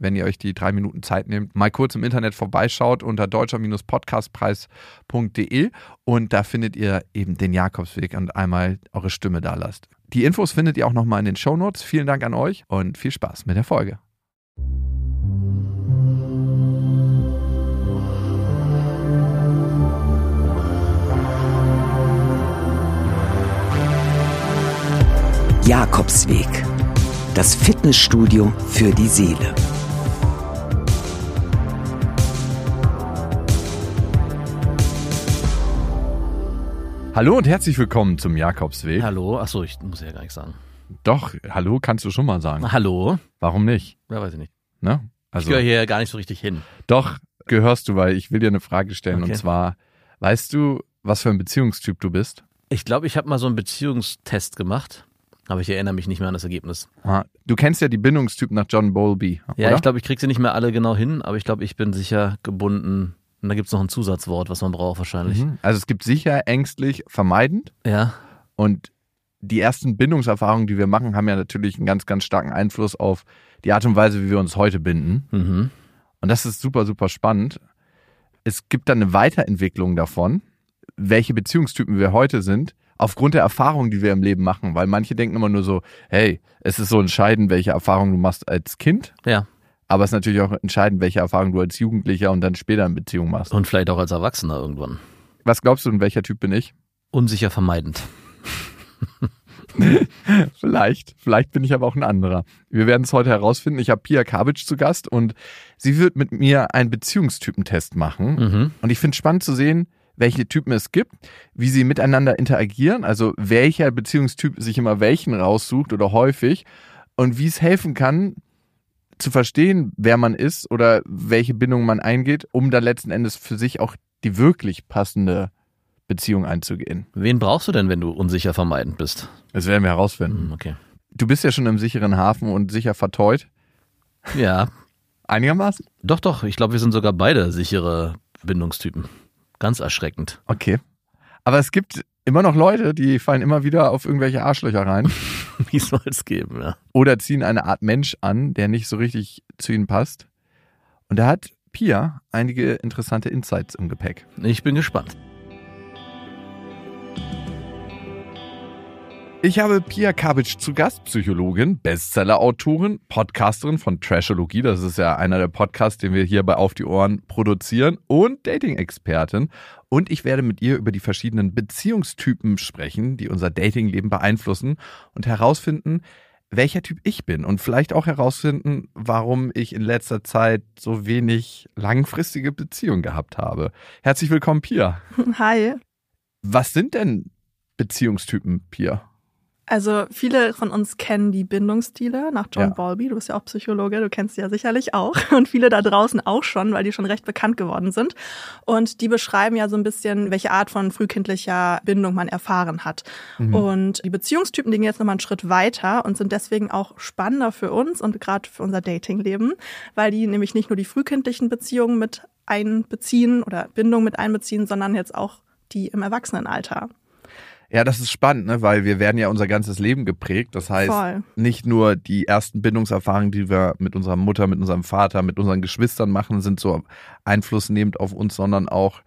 wenn ihr euch die drei Minuten Zeit nehmt, mal kurz im Internet vorbeischaut unter deutscher-podcastpreis.de und da findet ihr eben den Jakobsweg und einmal eure Stimme da lasst. Die Infos findet ihr auch nochmal in den Shownotes. Vielen Dank an euch und viel Spaß mit der Folge. Jakobsweg. Das Fitnessstudio für die Seele. Hallo und herzlich willkommen zum Jakobsweg. Hallo, achso, ich muss ja gar nichts sagen. Doch, hallo kannst du schon mal sagen. Hallo? Warum nicht? Ja, weiß ich nicht. Ne? Also, ich gehöre hier gar nicht so richtig hin. Doch, gehörst du, weil ich will dir eine Frage stellen Okay. und zwar, weißt du, was für ein Beziehungstyp du bist? Ich glaube, ich habe mal so einen Beziehungstest gemacht, aber ich erinnere mich nicht mehr an das Ergebnis. Ah, Du kennst ja die Bindungstypen nach John Bowlby, Ja, oder? ich glaube, ich kriege sie nicht mehr alle genau hin, aber ich glaube, ich bin sicher gebunden. Und da gibt's noch ein Zusatzwort, was man braucht wahrscheinlich. Mhm. Also es gibt sicher ängstlich, vermeidend Ja, und die ersten Bindungserfahrungen, die wir machen, haben ja natürlich einen ganz, ganz starken Einfluss auf die Art und Weise, wie wir uns heute binden. mhm. Und das ist super, super spannend. Es gibt dann eine Weiterentwicklung davon, welche Beziehungstypen wir heute sind, aufgrund der Erfahrungen, die wir im Leben machen. Weil manche denken immer nur so, hey, es ist so entscheidend, welche Erfahrungen du machst als Kind, ja. Aber es ist natürlich auch entscheidend, welche Erfahrungen du als Jugendlicher und dann später in Beziehung machst. Und vielleicht auch als Erwachsener irgendwann. Was glaubst du, in welcher Typ bin ich? Unsicher vermeidend. Vielleicht, vielleicht bin ich aber auch ein anderer. Wir werden es heute herausfinden. Ich habe Pia Kabic zu Gast und sie wird mit mir einen Beziehungstypentest machen. Mhm. Und ich finde es spannend zu sehen, welche Typen es gibt, wie sie miteinander interagieren, also welcher Beziehungstyp sich immer welchen raussucht oder häufig und wie es helfen kann, zu verstehen, wer man ist oder welche Bindung man eingeht, um dann letzten Endes für sich auch die wirklich passende Beziehung einzugehen. Wen brauchst du denn, wenn du unsicher vermeidend bist? Das werden wir herausfinden. Hm, Okay. Du bist ja schon im sicheren Hafen und sicher verteut. Ja, Einigermaßen? doch, doch. Ich glaube, wir sind sogar beide sichere Bindungstypen. Ganz erschreckend. Okay. Aber es gibt immer noch Leute, die fallen immer wieder auf irgendwelche Arschlöcher rein Wie soll es geben, ja. oder ziehen eine Art Mensch an, der nicht so richtig zu ihnen passt. Und da hat Pia einige interessante Insights im Gepäck. Ich bin gespannt. Ich habe Pia Kabic zu Gast, Psychologin, Bestseller-Autorin, Podcasterin von Trashologie, das ist ja einer der Podcasts, den wir hier bei Auf die Ohren produzieren, und Dating-Expertin. Und ich werde mit ihr über die verschiedenen Beziehungstypen sprechen, die unser Datingleben beeinflussen und herausfinden, welcher Typ ich bin und vielleicht auch herausfinden, warum ich in letzter Zeit so wenig langfristige Beziehungen gehabt habe. Herzlich willkommen, Pia. Hi. Was sind denn Beziehungstypen, Pia? Also viele von uns kennen die Bindungsstile nach John Ja. Bowlby. Du bist ja auch Psychologe, du kennst sie ja sicherlich auch. Und viele da draußen auch schon, weil die schon recht bekannt geworden sind. Und die beschreiben ja so ein bisschen, welche Art von frühkindlicher Bindung man erfahren hat. Und die Beziehungstypen die gehen jetzt nochmal einen Schritt weiter und sind deswegen auch spannender für uns und gerade für unser Datingleben, weil die nämlich nicht nur die frühkindlichen Beziehungen mit einbeziehen oder Bindung mit einbeziehen, sondern jetzt auch die im Erwachsenenalter. Ja, das ist spannend, ne? weil wir werden ja unser ganzes Leben geprägt. Das heißt, Voll. nicht nur die ersten Bindungserfahrungen, die wir mit unserer Mutter, mit unserem Vater, mit unseren Geschwistern machen, sind so einflussnehmend auf uns, sondern auch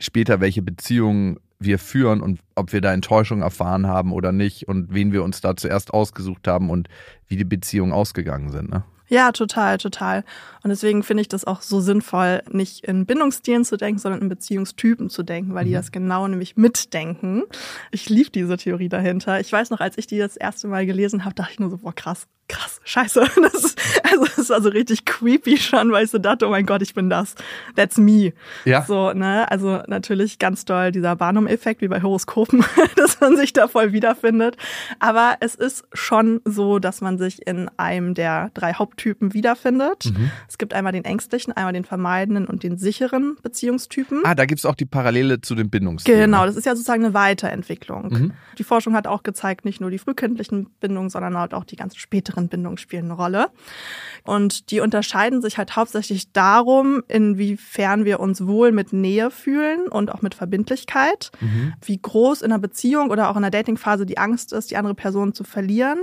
später, welche Beziehungen wir führen und ob wir da Enttäuschung erfahren haben oder nicht und wen wir uns da zuerst ausgesucht haben und wie die Beziehungen ausgegangen sind. Ne? Ja, total, total. Und deswegen finde ich das auch so sinnvoll, nicht in Bindungsstilen zu denken, sondern in Beziehungstypen zu denken, weil die das genau nämlich mitdenken. Ich liebe diese Theorie dahinter. Ich weiß noch, als ich die das erste Mal gelesen habe, dachte ich nur so, boah krass, krass, scheiße. Das ist, also das war so richtig creepy schon, weil ich so dachte, oh mein Gott, ich bin das. That's me. Ja. So, ne? Also natürlich ganz doll dieser Barnum-Effekt, wie bei Horoskopen, dass man sich da voll wiederfindet. Aber es ist schon so, dass man sich in einem der drei Haupttypen wiederfindet. Mhm. Es gibt einmal den ängstlichen, einmal den vermeidenden und den sicheren Beziehungstypen. Ah, da gibt's auch die Parallele zu den Bindungsthemen. Genau, das ist ja sozusagen eine Weiterentwicklung. Mhm. Die Forschung hat auch gezeigt, nicht nur die frühkindlichen Bindungen, sondern halt auch die ganzen späteren Bindungen spielen eine Rolle. Und die unterscheiden sich halt hauptsächlich darum, inwiefern wir uns wohl mit Nähe fühlen und auch mit Verbindlichkeit, Mhm. wie groß in einer Beziehung oder auch in der Datingphase die Angst ist, die andere Person zu verlieren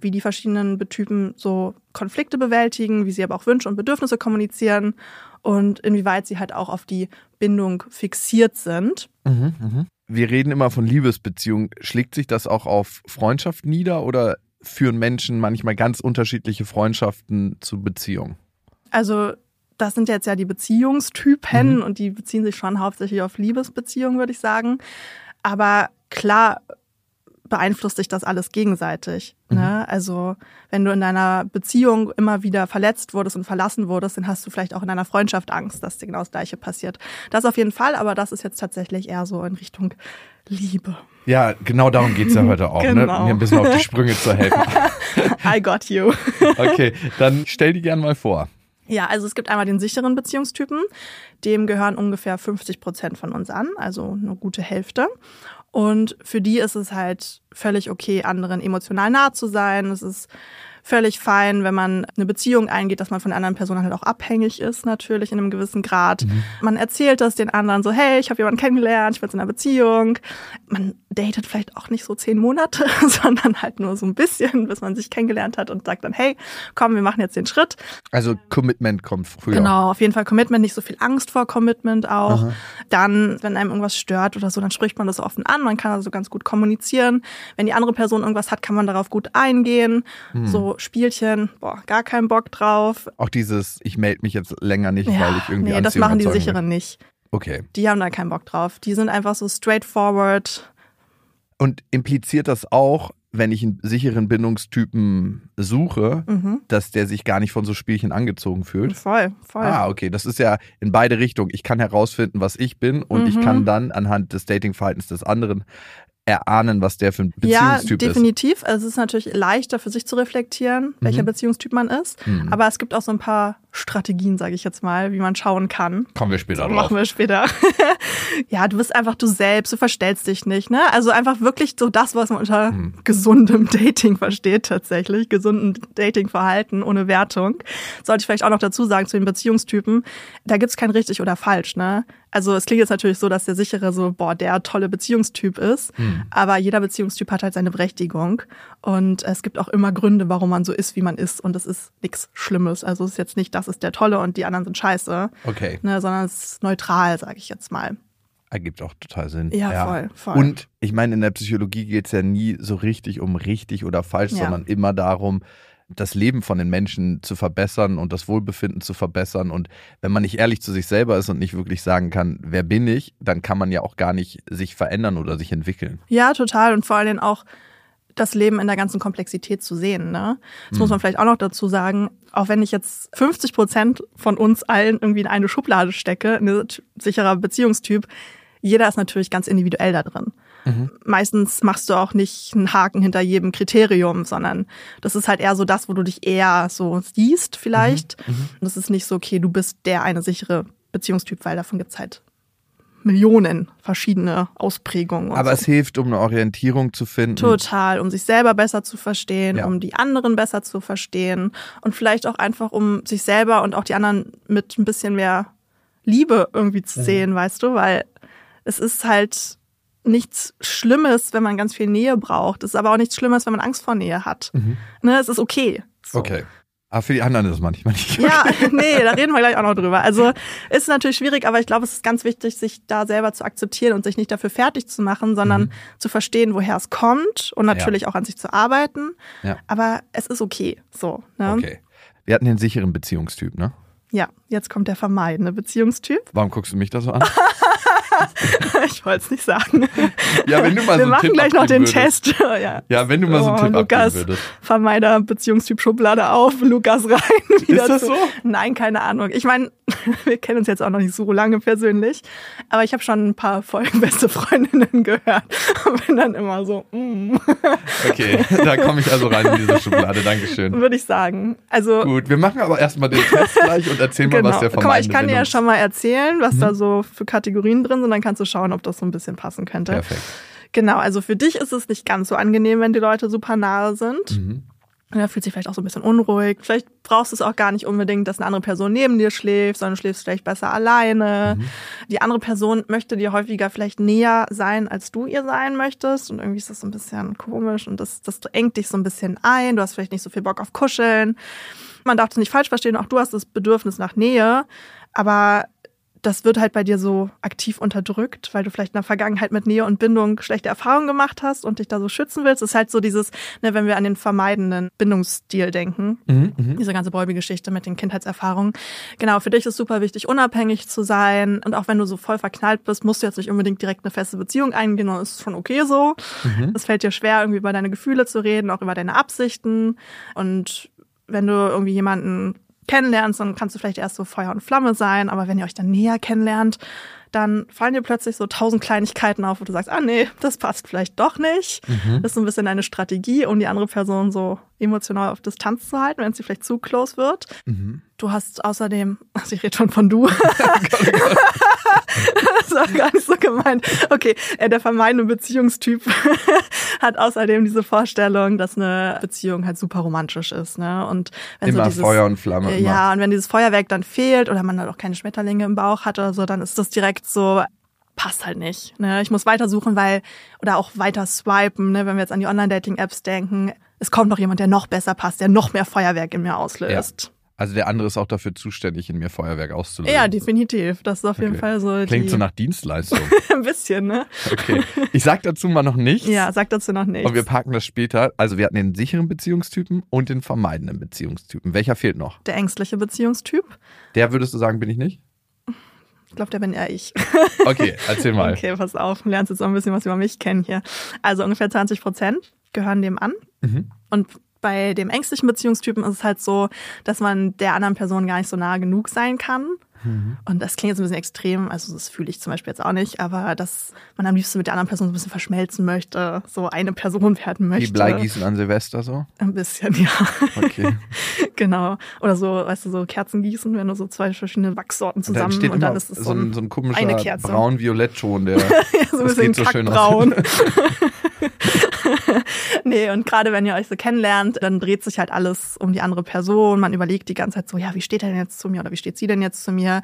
wie die verschiedenen Typen so Konflikte bewältigen, wie sie aber auch Wünsche und Bedürfnisse kommunizieren und inwieweit sie halt auch auf die Bindung fixiert sind. Mhm, mhm. Wir reden immer von Liebesbeziehungen. Schlägt sich das auch auf Freundschaft nieder oder führen Menschen manchmal ganz unterschiedliche Freundschaften zu Beziehungen? Also das sind jetzt ja die Beziehungstypen Mhm. und die beziehen sich schon hauptsächlich auf Liebesbeziehungen, würde ich sagen. Aber klar beeinflusst sich das alles gegenseitig. Mhm. Ne? Also wenn du in deiner Beziehung immer wieder verletzt wurdest und verlassen wurdest, dann hast du vielleicht auch in deiner Freundschaft Angst, dass dir genau das Gleiche passiert. Das auf jeden Fall, aber das ist jetzt tatsächlich eher so in Richtung Liebe. Ja, genau darum geht's ja heute auch, ne? Genau. Mir ein bisschen auf die Sprünge zu helfen. I got you. Okay, dann stell die gern mal vor. Ja, also es gibt einmal den sicheren Beziehungstypen. Dem gehören ungefähr 50 Prozent von uns an, also eine gute Hälfte. Und für die ist es halt völlig okay, anderen emotional nah zu sein. Es ist völlig fein, wenn man eine Beziehung eingeht, dass man von der anderen Person halt auch abhängig ist, natürlich in einem gewissen Grad. Man erzählt das den anderen so, hey, ich habe jemanden kennengelernt, ich bin jetzt in einer Beziehung. Man datet vielleicht auch nicht so zehn Monate, sondern halt nur so ein bisschen, bis man sich kennengelernt hat und sagt dann, hey, komm, wir machen jetzt den Schritt. Also Commitment kommt früher. Genau, auf jeden Fall Commitment, nicht so viel Angst vor Commitment auch. Dann, wenn einem irgendwas stört oder so, dann spricht man das offen an, man kann also ganz gut kommunizieren. Wenn die andere Person irgendwas hat, kann man darauf gut eingehen. So Spielchen, boah, gar keinen Bock drauf. Auch dieses, ich melde mich jetzt länger nicht, weil ich irgendwie nee, das machen die will. Sicheren nicht. Okay. Die haben da keinen Bock drauf. Die sind einfach so straightforward. Und impliziert das auch, wenn ich einen sicheren Bindungstypen suche, Mhm. dass der sich gar nicht von so Spielchen angezogen fühlt? Voll, voll. Ah, okay. Das ist ja in beide Richtungen. Ich kann herausfinden, was ich bin und ich Mhm. kann dann anhand des Datingverhaltens des anderen erahnen, was der für ein Ja, Beziehungstyp ist. definitiv. Also es ist natürlich leichter für sich zu reflektieren, welcher Mhm. Beziehungstyp man ist. Mhm. Aber es gibt auch so ein paar Strategien, sage ich jetzt mal, wie man schauen kann. Kommen wir später drauf. Machen wir später. ja, du bist einfach du selbst, du verstellst dich nicht, ne? Also einfach wirklich so das, was man unter Mhm. gesundem Dating versteht tatsächlich, gesundem Datingverhalten ohne Wertung. Sollte ich vielleicht auch noch dazu sagen zu den Beziehungstypen, da gibt's kein richtig oder falsch, ne? Also es klingt jetzt natürlich so, dass der sichere so, boah, der tolle Beziehungstyp ist, Mhm. aber jeder Beziehungstyp hat halt seine Berechtigung und es gibt auch immer Gründe, warum man so ist, wie man ist und das ist nichts Schlimmes. Also es ist jetzt nicht, das ist der tolle und die anderen sind scheiße Okay, ne, sondern es ist neutral, sage ich jetzt mal. ergibt auch total Sinn. Ja, voll, voll. Und ich meine, in der Psychologie geht es ja nie so richtig um richtig oder falsch, Ja. sondern immer darum, das Leben von den Menschen zu verbessern und das Wohlbefinden zu verbessern. Und wenn man nicht ehrlich zu sich selber ist und nicht wirklich sagen kann, wer bin ich, dann kann man ja auch gar nicht sich verändern oder sich entwickeln. Ja, total. Und vor allen Dingen auch das Leben in der ganzen Komplexität zu sehen. Ne? Das muss man vielleicht auch noch dazu sagen. Auch wenn ich jetzt 50 Prozent von uns allen irgendwie in eine Schublade stecke, ein sicherer Beziehungstyp, jeder ist natürlich ganz individuell da drin. Meistens machst du auch nicht einen Haken hinter jedem Kriterium, sondern das ist halt eher so das, wo du dich eher so siehst vielleicht. Und das ist nicht so, okay, du bist der eine sichere Beziehungstyp, weil davon gibt's halt Millionen verschiedene Ausprägungen. Aber so. es hilft, um eine Orientierung zu finden. Total, um sich selber besser zu verstehen, Ja. um die anderen besser zu verstehen und vielleicht auch einfach, um sich selber und auch die anderen mit ein bisschen mehr Liebe irgendwie zu Mhm. sehen, weißt du, weil es ist halt nichts Schlimmes, wenn man ganz viel Nähe braucht. Es ist aber auch nichts Schlimmes, wenn man Angst vor Nähe hat. Ne, es ist okay. So. Mhm. Okay. Aber für die anderen ist es manchmal nicht. Ja, nee, da reden wir gleich auch noch drüber. Also ist natürlich schwierig, aber ich glaube, es ist ganz wichtig, sich da selber zu akzeptieren und sich nicht dafür fertig zu machen, sondern Mhm. zu verstehen, woher es kommt und natürlich auch an sich zu arbeiten. Ja. Aber es ist okay. So. Ne? Okay. Wir hatten den sicheren Beziehungstyp, ne? Ja, jetzt kommt der vermeidende Beziehungstyp. Warum guckst du mich da so an? ich wollte es nicht sagen. Ja, wenn du mal Wir so einen machen Tipp gleich noch den würdest. Test. ja. Ja, wenn du mal so einen Oh, Tipp Lukas, abgeben würdest. Vermeider Beziehungstyp Schublade auf, Lukas rein. wieder das zu- so? Nein, keine Ahnung. Ich meine, wir kennen uns jetzt auch noch nicht so lange persönlich, aber ich habe schon ein paar Folgen beste Freundinnen gehört und bin dann immer so, mm, Okay, da komme ich also rein in diese Schublade. Dankeschön. würde ich sagen. Also Gut, wir machen aber erstmal den Test gleich und erzähl mal, was der Guck mal, ich kann dir ja schon mal erzählen, was da so für Kategorien drin sind, dann kannst du schauen, ob das so ein bisschen passen könnte. Perfekt. Genau, also für dich ist es nicht ganz so angenehm, wenn die Leute super nahe sind. Mhm. Ja, fühlt sich vielleicht auch so ein bisschen unruhig. Vielleicht brauchst du es auch gar nicht unbedingt, dass eine andere Person neben dir schläft, sondern du schläfst vielleicht besser alleine. Mhm. Die andere Person möchte dir häufiger vielleicht näher sein, als du ihr sein möchtest. Und irgendwie ist das so ein bisschen komisch und das, das engt dich so ein bisschen ein. Du hast vielleicht nicht so viel Bock auf Kuscheln. Man darf das nicht falsch verstehen, auch du hast das Bedürfnis nach Nähe. Aber das wird halt bei dir so aktiv unterdrückt, weil du vielleicht in der Vergangenheit mit Nähe und Bindung schlechte Erfahrungen gemacht hast und dich da so schützen willst. Das ist halt so dieses, ne, wenn wir an den vermeidenden Bindungsstil denken, Mhm, diese ganze Bäubi-Geschichte mit den Kindheitserfahrungen. Genau, für dich ist super wichtig, unabhängig zu sein. Und auch wenn du so voll verknallt bist, musst du jetzt nicht unbedingt direkt eine feste Beziehung eingehen, und ist schon okay so. Es fällt dir schwer, irgendwie über deine Gefühle zu reden, auch über deine Absichten. Und wenn du irgendwie jemanden kennenlernst, dann kannst du vielleicht erst so Feuer und Flamme sein, aber wenn ihr euch dann näher kennenlernt, dann fallen dir plötzlich so tausend Kleinigkeiten auf, wo du sagst, ah nee, das passt vielleicht doch nicht. Das ist so ein bisschen eine Strategie, um die andere Person so emotional auf Distanz zu halten, wenn sie vielleicht zu close wird. Du hast außerdem, also ich rede schon von du. das war gar nicht so gemeint. Okay, äh, der vermeidende Beziehungstyp hat außerdem diese Vorstellung, dass eine Beziehung halt super romantisch ist. Ne? Und wenn Immer so dieses, Feuer und Flamme. immer. Ja, und wenn dieses Feuerwerk dann fehlt oder man dann auch keine Schmetterlinge im Bauch hat oder so, dann ist das direkt so, passt halt nicht. Ne? Ich muss weitersuchen, weil, oder auch weiter swipen, ne? wenn wir jetzt an die Online-Dating-Apps denken. Es kommt noch jemand, der noch besser passt, der noch mehr Feuerwerk in mir auslöst. Also der andere ist auch dafür zuständig, in mir Feuerwerk auszulösen. Ja, definitiv. Das ist auf jeden Okay. Fall so. Klingt so nach Dienstleistung. ein bisschen, ne? Okay. Ich sag dazu mal noch nichts. Ja, sag dazu noch nichts. Und wir parken das später. Also wir hatten den sicheren Beziehungstypen und den vermeidenden Beziehungstypen. Welcher fehlt noch? der ängstliche Beziehungstyp. Der würdest du sagen, bin ich nicht? Ich glaube, der bin eher ich. Okay, erzähl mal. Okay, pass auf. Du lernst jetzt auch ein bisschen was über mich kennen hier. Also ungefähr 20 Prozent gehören dem an. Mhm. Und bei dem ängstlichen Beziehungstypen ist es halt so, dass man der anderen Person gar nicht so nahe genug sein kann. Mhm. Und das klingt jetzt ein bisschen extrem, also das fühle ich zum Beispiel jetzt auch nicht, aber dass man am liebsten mit der anderen Person so ein bisschen verschmelzen möchte, so eine Person werden möchte. Wie Bleigießen an Silvester so? Ein bisschen, ja. Okay. genau. Oder so, weißt du, so Kerzen gießen, wenn du so zwei verschiedene Wachssorten Und dann zusammen steht und dann ist es so ein, so ein komischer braun-violett-Ton, der so ein bisschen so schön aus. nee, und gerade wenn ihr euch so kennenlernt, dann dreht sich halt alles um die andere Person. Man überlegt die ganze Zeit so, ja, wie steht er denn jetzt zu mir oder wie steht sie denn jetzt zu mir?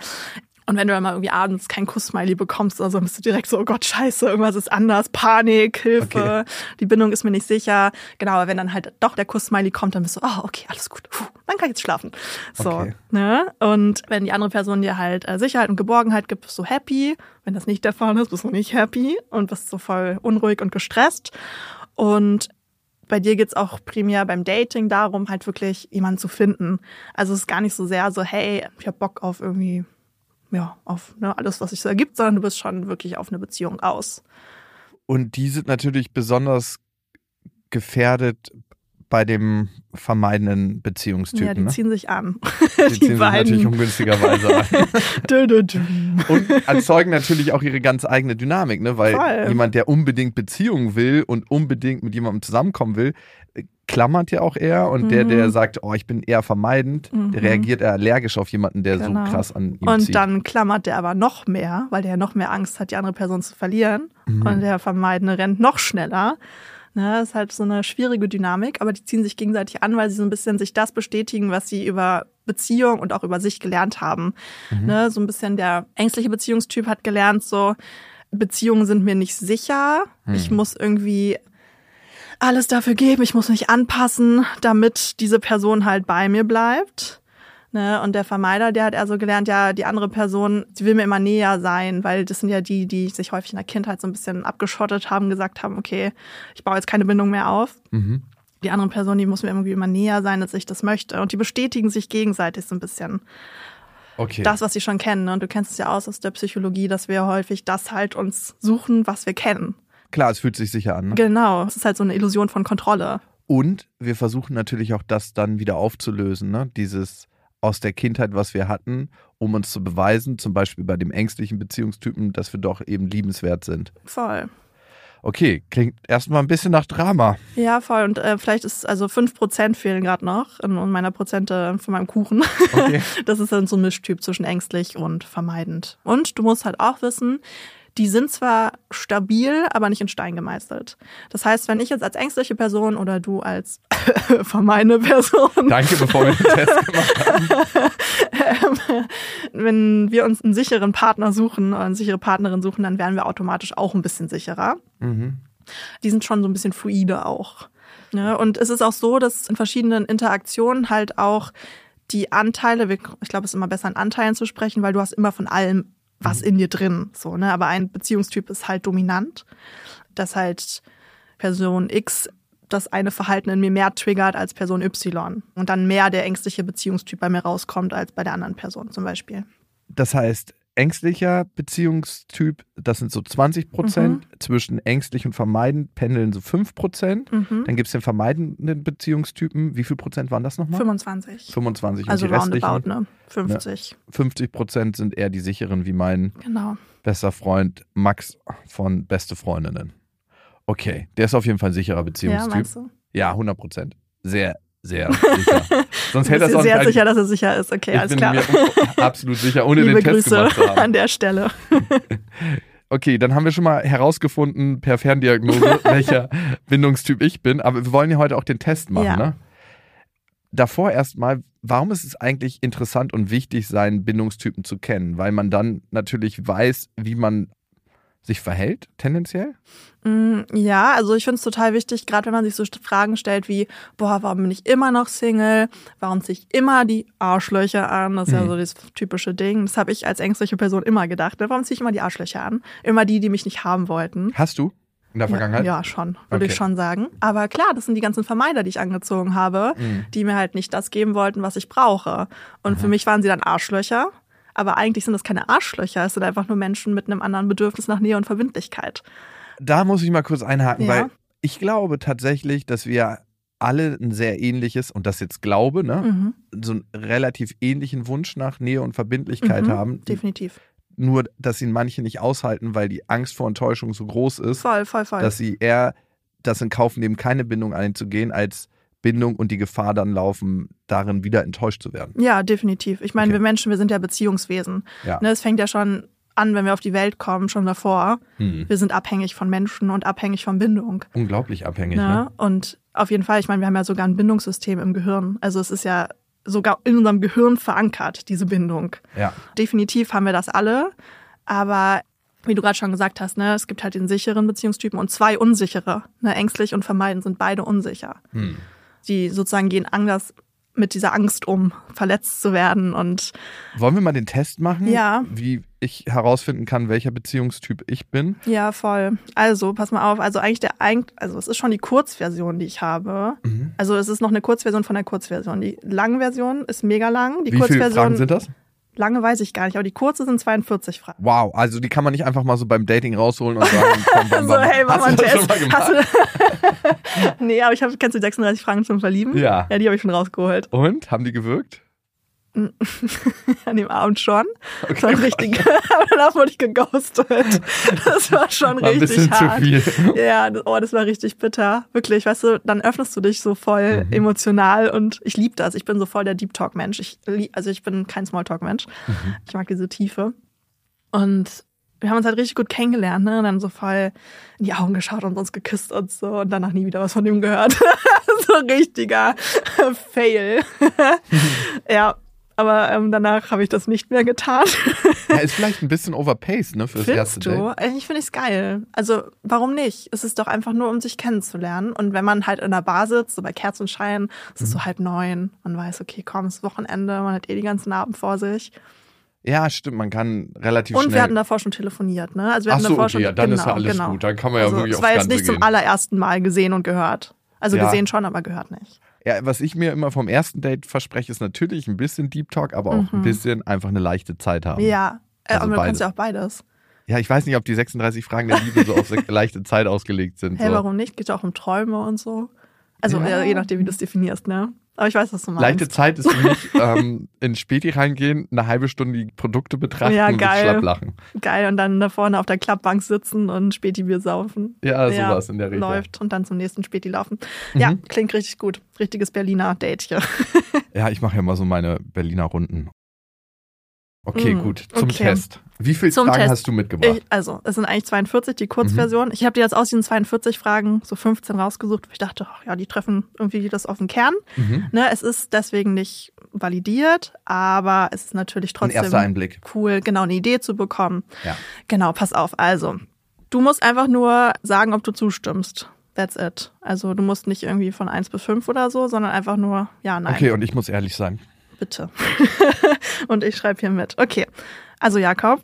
Und wenn du dann mal irgendwie abends kein Kuss-Smiley bekommst oder so, dann bist du direkt so, oh Gott, scheiße, irgendwas ist anders, Panik, Hilfe, die Bindung ist mir nicht sicher. Genau, aber wenn dann halt doch der Kuss-Smiley kommt, dann bist du, oh, okay, alles gut, Puh, dann kann ich jetzt schlafen. So, Okay. ne? Und wenn die andere Person dir halt äh, Sicherheit und Geborgenheit gibt, bist du happy. Wenn das nicht der Fall ist, bist du nicht happy und bist so voll unruhig und gestresst. Und bei dir geht's auch primär beim Dating darum, halt wirklich jemanden zu finden. Also es ist gar nicht so sehr so, hey, ich hab Bock auf irgendwie, ja, auf ne, alles, was sich so ergibt, sondern du bist schon wirklich auf eine Beziehung aus. Und die sind natürlich besonders gefährdet bei dem vermeidenden Beziehungstypen. ja, die ne? ziehen sich an. Die ziehen sich natürlich ungünstigerweise an. Dö, dö, dö. Und erzeugen natürlich auch ihre ganz eigene Dynamik, ne? Weil Voll. jemand, der unbedingt Beziehung will und unbedingt mit jemandem zusammenkommen will, klammert ja auch eher. Und der, der Mhm. sagt, oh, ich bin eher vermeidend, der Mhm. reagiert eher allergisch auf jemanden, der Genau. so krass an ihm Und zieht. dann klammert der aber noch mehr, weil der ja noch mehr Angst hat, die andere Person zu verlieren. Mhm. Und der Vermeidende rennt noch schneller. Ne, das ist halt so eine schwierige Dynamik, aber die ziehen sich gegenseitig an, weil sie so ein bisschen sich das bestätigen, was sie über Beziehung und auch über sich gelernt haben. Mhm. Ne, so ein bisschen der ängstliche Beziehungstyp hat gelernt, so Beziehungen sind mir nicht sicher. Mhm. Ich muss irgendwie alles dafür geben, ich muss mich anpassen, damit diese Person halt bei mir bleibt. Ne, und der Vermeider, der hat eher so gelernt, ja, die andere Person, sie will mir immer näher sein, weil das sind ja die, die sich häufig in der Kindheit so ein bisschen abgeschottet haben, gesagt haben, okay, ich baue jetzt keine Bindung mehr auf. Mhm. Die andere Person, die muss mir irgendwie immer näher sein, als ich das möchte. Und die bestätigen sich gegenseitig so ein bisschen. Okay. Das, was sie schon kennen. Ne? Und du kennst es ja aus aus der Psychologie, dass wir häufig das halt uns suchen, was wir kennen. Klar, es fühlt sich sicher an. Ne? Genau. Es ist halt so eine Illusion von Kontrolle. Und wir versuchen natürlich auch das dann wieder aufzulösen, ne? Dieses aus der Kindheit, was wir hatten, um uns zu beweisen, zum Beispiel bei dem ängstlichen Beziehungstypen, dass wir doch eben liebenswert sind. Voll. Okay, klingt erstmal ein bisschen nach Drama. Ja, voll. Und äh, vielleicht ist also 5% fehlen gerade noch in, in meiner Prozente von meinem Kuchen. Okay. Das ist dann so ein Mischtyp zwischen ängstlich und vermeidend. Und du musst halt auch wissen, die sind zwar stabil, aber nicht in Stein gemeißelt. Das heißt, wenn ich jetzt als ängstliche Person oder du als vermeidende Person, Danke, bevor wir den Test gemacht haben. ähm, wenn wir uns einen sicheren Partner suchen oder eine sichere Partnerin suchen, dann werden wir automatisch auch ein bisschen sicherer. Mhm. Die sind schon so ein bisschen fluide auch. Ne? Und es ist auch so, dass in verschiedenen Interaktionen halt auch die Anteile, ich glaube, es ist immer besser in Anteilen zu sprechen, weil du hast immer von allem was in dir drin, so, ne? Aber ein Beziehungstyp ist halt dominant, dass halt Person X das eine Verhalten in mir mehr triggert als Person Y und dann mehr der ängstliche Beziehungstyp bei mir rauskommt als bei der anderen Person zum Beispiel. Das heißt, ängstlicher Beziehungstyp, das sind so 20 Prozent. Zwischen ängstlich und vermeidend pendeln so 5 Prozent. Mhm. Dann gibt es den vermeidenden Beziehungstypen. Wie viel Prozent waren das nochmal? 25. 25 Also und die roundabout, ne? 50. 50 Prozent sind eher die sicheren, wie mein Genau. bester Freund Max von Beste Freundinnen. Okay, der ist auf jeden Fall ein sicherer Ja, Beziehungstyp. meinst du? Ja, 100 Prozent. Sehr, sehr sicher. Sonst hätte das auch sehr nicht sicher, dass er sicher ist. Okay, ich alles bin klar. mir absolut sicher, ohne Liebe den Test Grüße gemacht zu haben. an der Stelle. Okay, dann haben wir schon mal herausgefunden per Ferndiagnose, welcher Bindungstyp ich bin. Aber wir wollen ja heute auch den Test machen. Ja. Ne? Davor erstmal, warum ist es eigentlich interessant und wichtig, seinen Bindungstypen zu kennen? Weil man dann natürlich weiß, wie man sich verhält, tendenziell. Mm, Ja, also ich finde es total wichtig, gerade wenn man sich so Fragen stellt wie, boah, warum bin ich immer noch Single? Warum ziehe ich immer die Arschlöcher an? Das ist ja Mhm. so das typische Ding. Das habe ich als ängstliche Person immer gedacht. Ne? Warum ziehe ich immer die Arschlöcher an? Immer die, die mich nicht haben wollten. Hast du in der Vergangenheit? Ja, ja schon, würde ich Okay. schon sagen. Aber klar, das sind die ganzen Vermeider, die ich angezogen habe, Mhm. die mir halt nicht das geben wollten, was ich brauche. Und für mich waren sie dann Arschlöcher. Aber eigentlich sind das keine Arschlöcher, es sind einfach nur Menschen mit einem anderen Bedürfnis nach Nähe und Verbindlichkeit. Da muss ich mal kurz einhaken, Ja. weil ich glaube tatsächlich, dass wir alle ein sehr ähnliches, und das jetzt glaube, ne, Mhm. so einen relativ ähnlichen Wunsch nach Nähe und Verbindlichkeit Mhm, haben. Definitiv. Nur, dass ihn manche nicht aushalten, weil die Angst vor Enttäuschung so groß ist, Voll, voll, voll. dass sie eher das in Kauf nehmen, keine Bindung einzugehen, als Bindung und die Gefahr dann laufen, darin wieder enttäuscht zu werden. ja, definitiv. Ich meine, Okay. wir Menschen, wir sind ja Beziehungswesen. Ja. Ne, es fängt ja schon an, wenn wir auf die Welt kommen, schon davor. Hm. Wir sind abhängig von Menschen und abhängig von Bindung. Unglaublich abhängig. Ne? Ne? Und auf jeden Fall, ich meine, wir haben ja sogar ein Bindungssystem im Gehirn. Also es ist ja sogar in unserem Gehirn verankert, diese Bindung. Ja. Definitiv haben wir das alle. Aber wie du gerade schon gesagt hast, ne, es gibt halt den sicheren Beziehungstypen und zwei unsichere. Ne, ängstlich und vermeiden sind beide unsicher. Hm. Die sozusagen gehen anders mit dieser Angst um, verletzt zu werden. Und Wollen wir mal den Test machen? Ja. Wie ich herausfinden kann, welcher Beziehungstyp ich bin? ja, voll. Also, pass mal auf. Also eigentlich der, also es ist schon die Kurzversion, die ich habe. Mhm. Also es ist noch eine Kurzversion von der Kurzversion. Die lange Version ist mega lang. Die Wie viele Kurzversion, Fragen sind das? Lange weiß ich gar nicht, aber die kurze sind 42 Fragen. Wow, also die kann man nicht einfach mal so beim Dating rausholen und sagen, komm, bam, So, bam. hey, mach mal einen Test. mal gemacht? Hast du nee, aber ich hab, kennst du 36 Fragen zum Verlieben? Ja. Ja, die habe ich schon rausgeholt. Und? Haben die gewirkt? An dem Abend schon. Das war richtig, aber danach wurde ich geghostet. Das war schon War richtig hart. viel. Ja, das, oh, das war richtig bitter. Wirklich, weißt du, dann öffnest du dich so voll Mhm. emotional und ich liebe das. Ich bin so voll der Deep Talk Mensch. Ich lieb, also ich bin kein Smalltalk Mensch. Mhm. Ich mag diese Tiefe. Und wir haben uns halt richtig gut kennengelernt, ne? Und dann so voll in die Augen geschaut und uns geküsst und so und danach nie wieder was von ihm gehört. so richtiger Fail. ja, aber ähm, danach habe ich das nicht mehr getan. Ja, ist vielleicht ein bisschen overpaced, ne, fürs erste du? Date. Eigentlich finde ich es geil. Also, warum nicht? Es ist doch einfach nur, um sich kennenzulernen. Und wenn man halt in der Bar sitzt, so bei Kerzenschein, es Mhm. ist so halb neun, man weiß, okay, komm, es ist Wochenende, man hat eh die ganzen Abend vor sich. Ja, stimmt, man kann relativ Und schnell. wir hatten davor schon telefoniert, ne? Also wir Ach hatten so, davor okay, schon, ja, dann ist genau, ja alles genau. gut. Dann kann man ja also, wirklich Es war jetzt nicht zum gehen. allerersten Mal gesehen und gehört. Also Ja. gesehen schon, aber gehört nicht. Ja, was ich mir immer vom ersten Date verspreche, ist natürlich ein bisschen Deep Talk, aber auch ein Mhm. bisschen einfach eine leichte Zeit haben. Ja, äh, Also aber du kannst ja auch beides. Ja, ich weiß nicht, ob die 36 Fragen der Liebe so auf leichte Zeit ausgelegt sind. Hey, so. warum nicht? Geht ja auch um Träume und so. Also Ja. äh, je nachdem, wie du es definierst, ne? Aber ich weiß, was du meinst. Leichte Zeit ist für mich ähm, in Späti reingehen, eine halbe Stunde die Produkte betrachten Ja, und schlapp lachen. Geil, und dann da vorne auf der Klappbank sitzen und Späti-Bier saufen. Ja, sowas in der Richtung. Läuft und dann zum nächsten Späti laufen. Ja, Mhm. klingt richtig gut. Richtiges Berliner Date hier. Ja, ich mache ja mal so meine Berliner Runden. Okay, Mm, gut. Zum okay. Test. Wie viele Zum Fragen Test. hast du mitgebracht? Ich, also, es sind eigentlich 42, die Kurzversion. Ich habe dir jetzt aus diesen 42 Fragen so 15 rausgesucht. Ich dachte, ach ja, die treffen irgendwie das auf den Kern. mhm. Ne, es ist deswegen nicht validiert, aber es ist natürlich Ein trotzdem Einblick. cool, genau eine Idee zu bekommen. Ja. Genau, pass auf. Also, du musst einfach nur sagen, ob du zustimmst. That's it. Also, du musst nicht irgendwie von 1 bis 5 oder so, sondern einfach nur ja, nein. Okay, und ich muss ehrlich sein. Bitte. Und ich schreibe hier mit. Okay. Also, Jakob,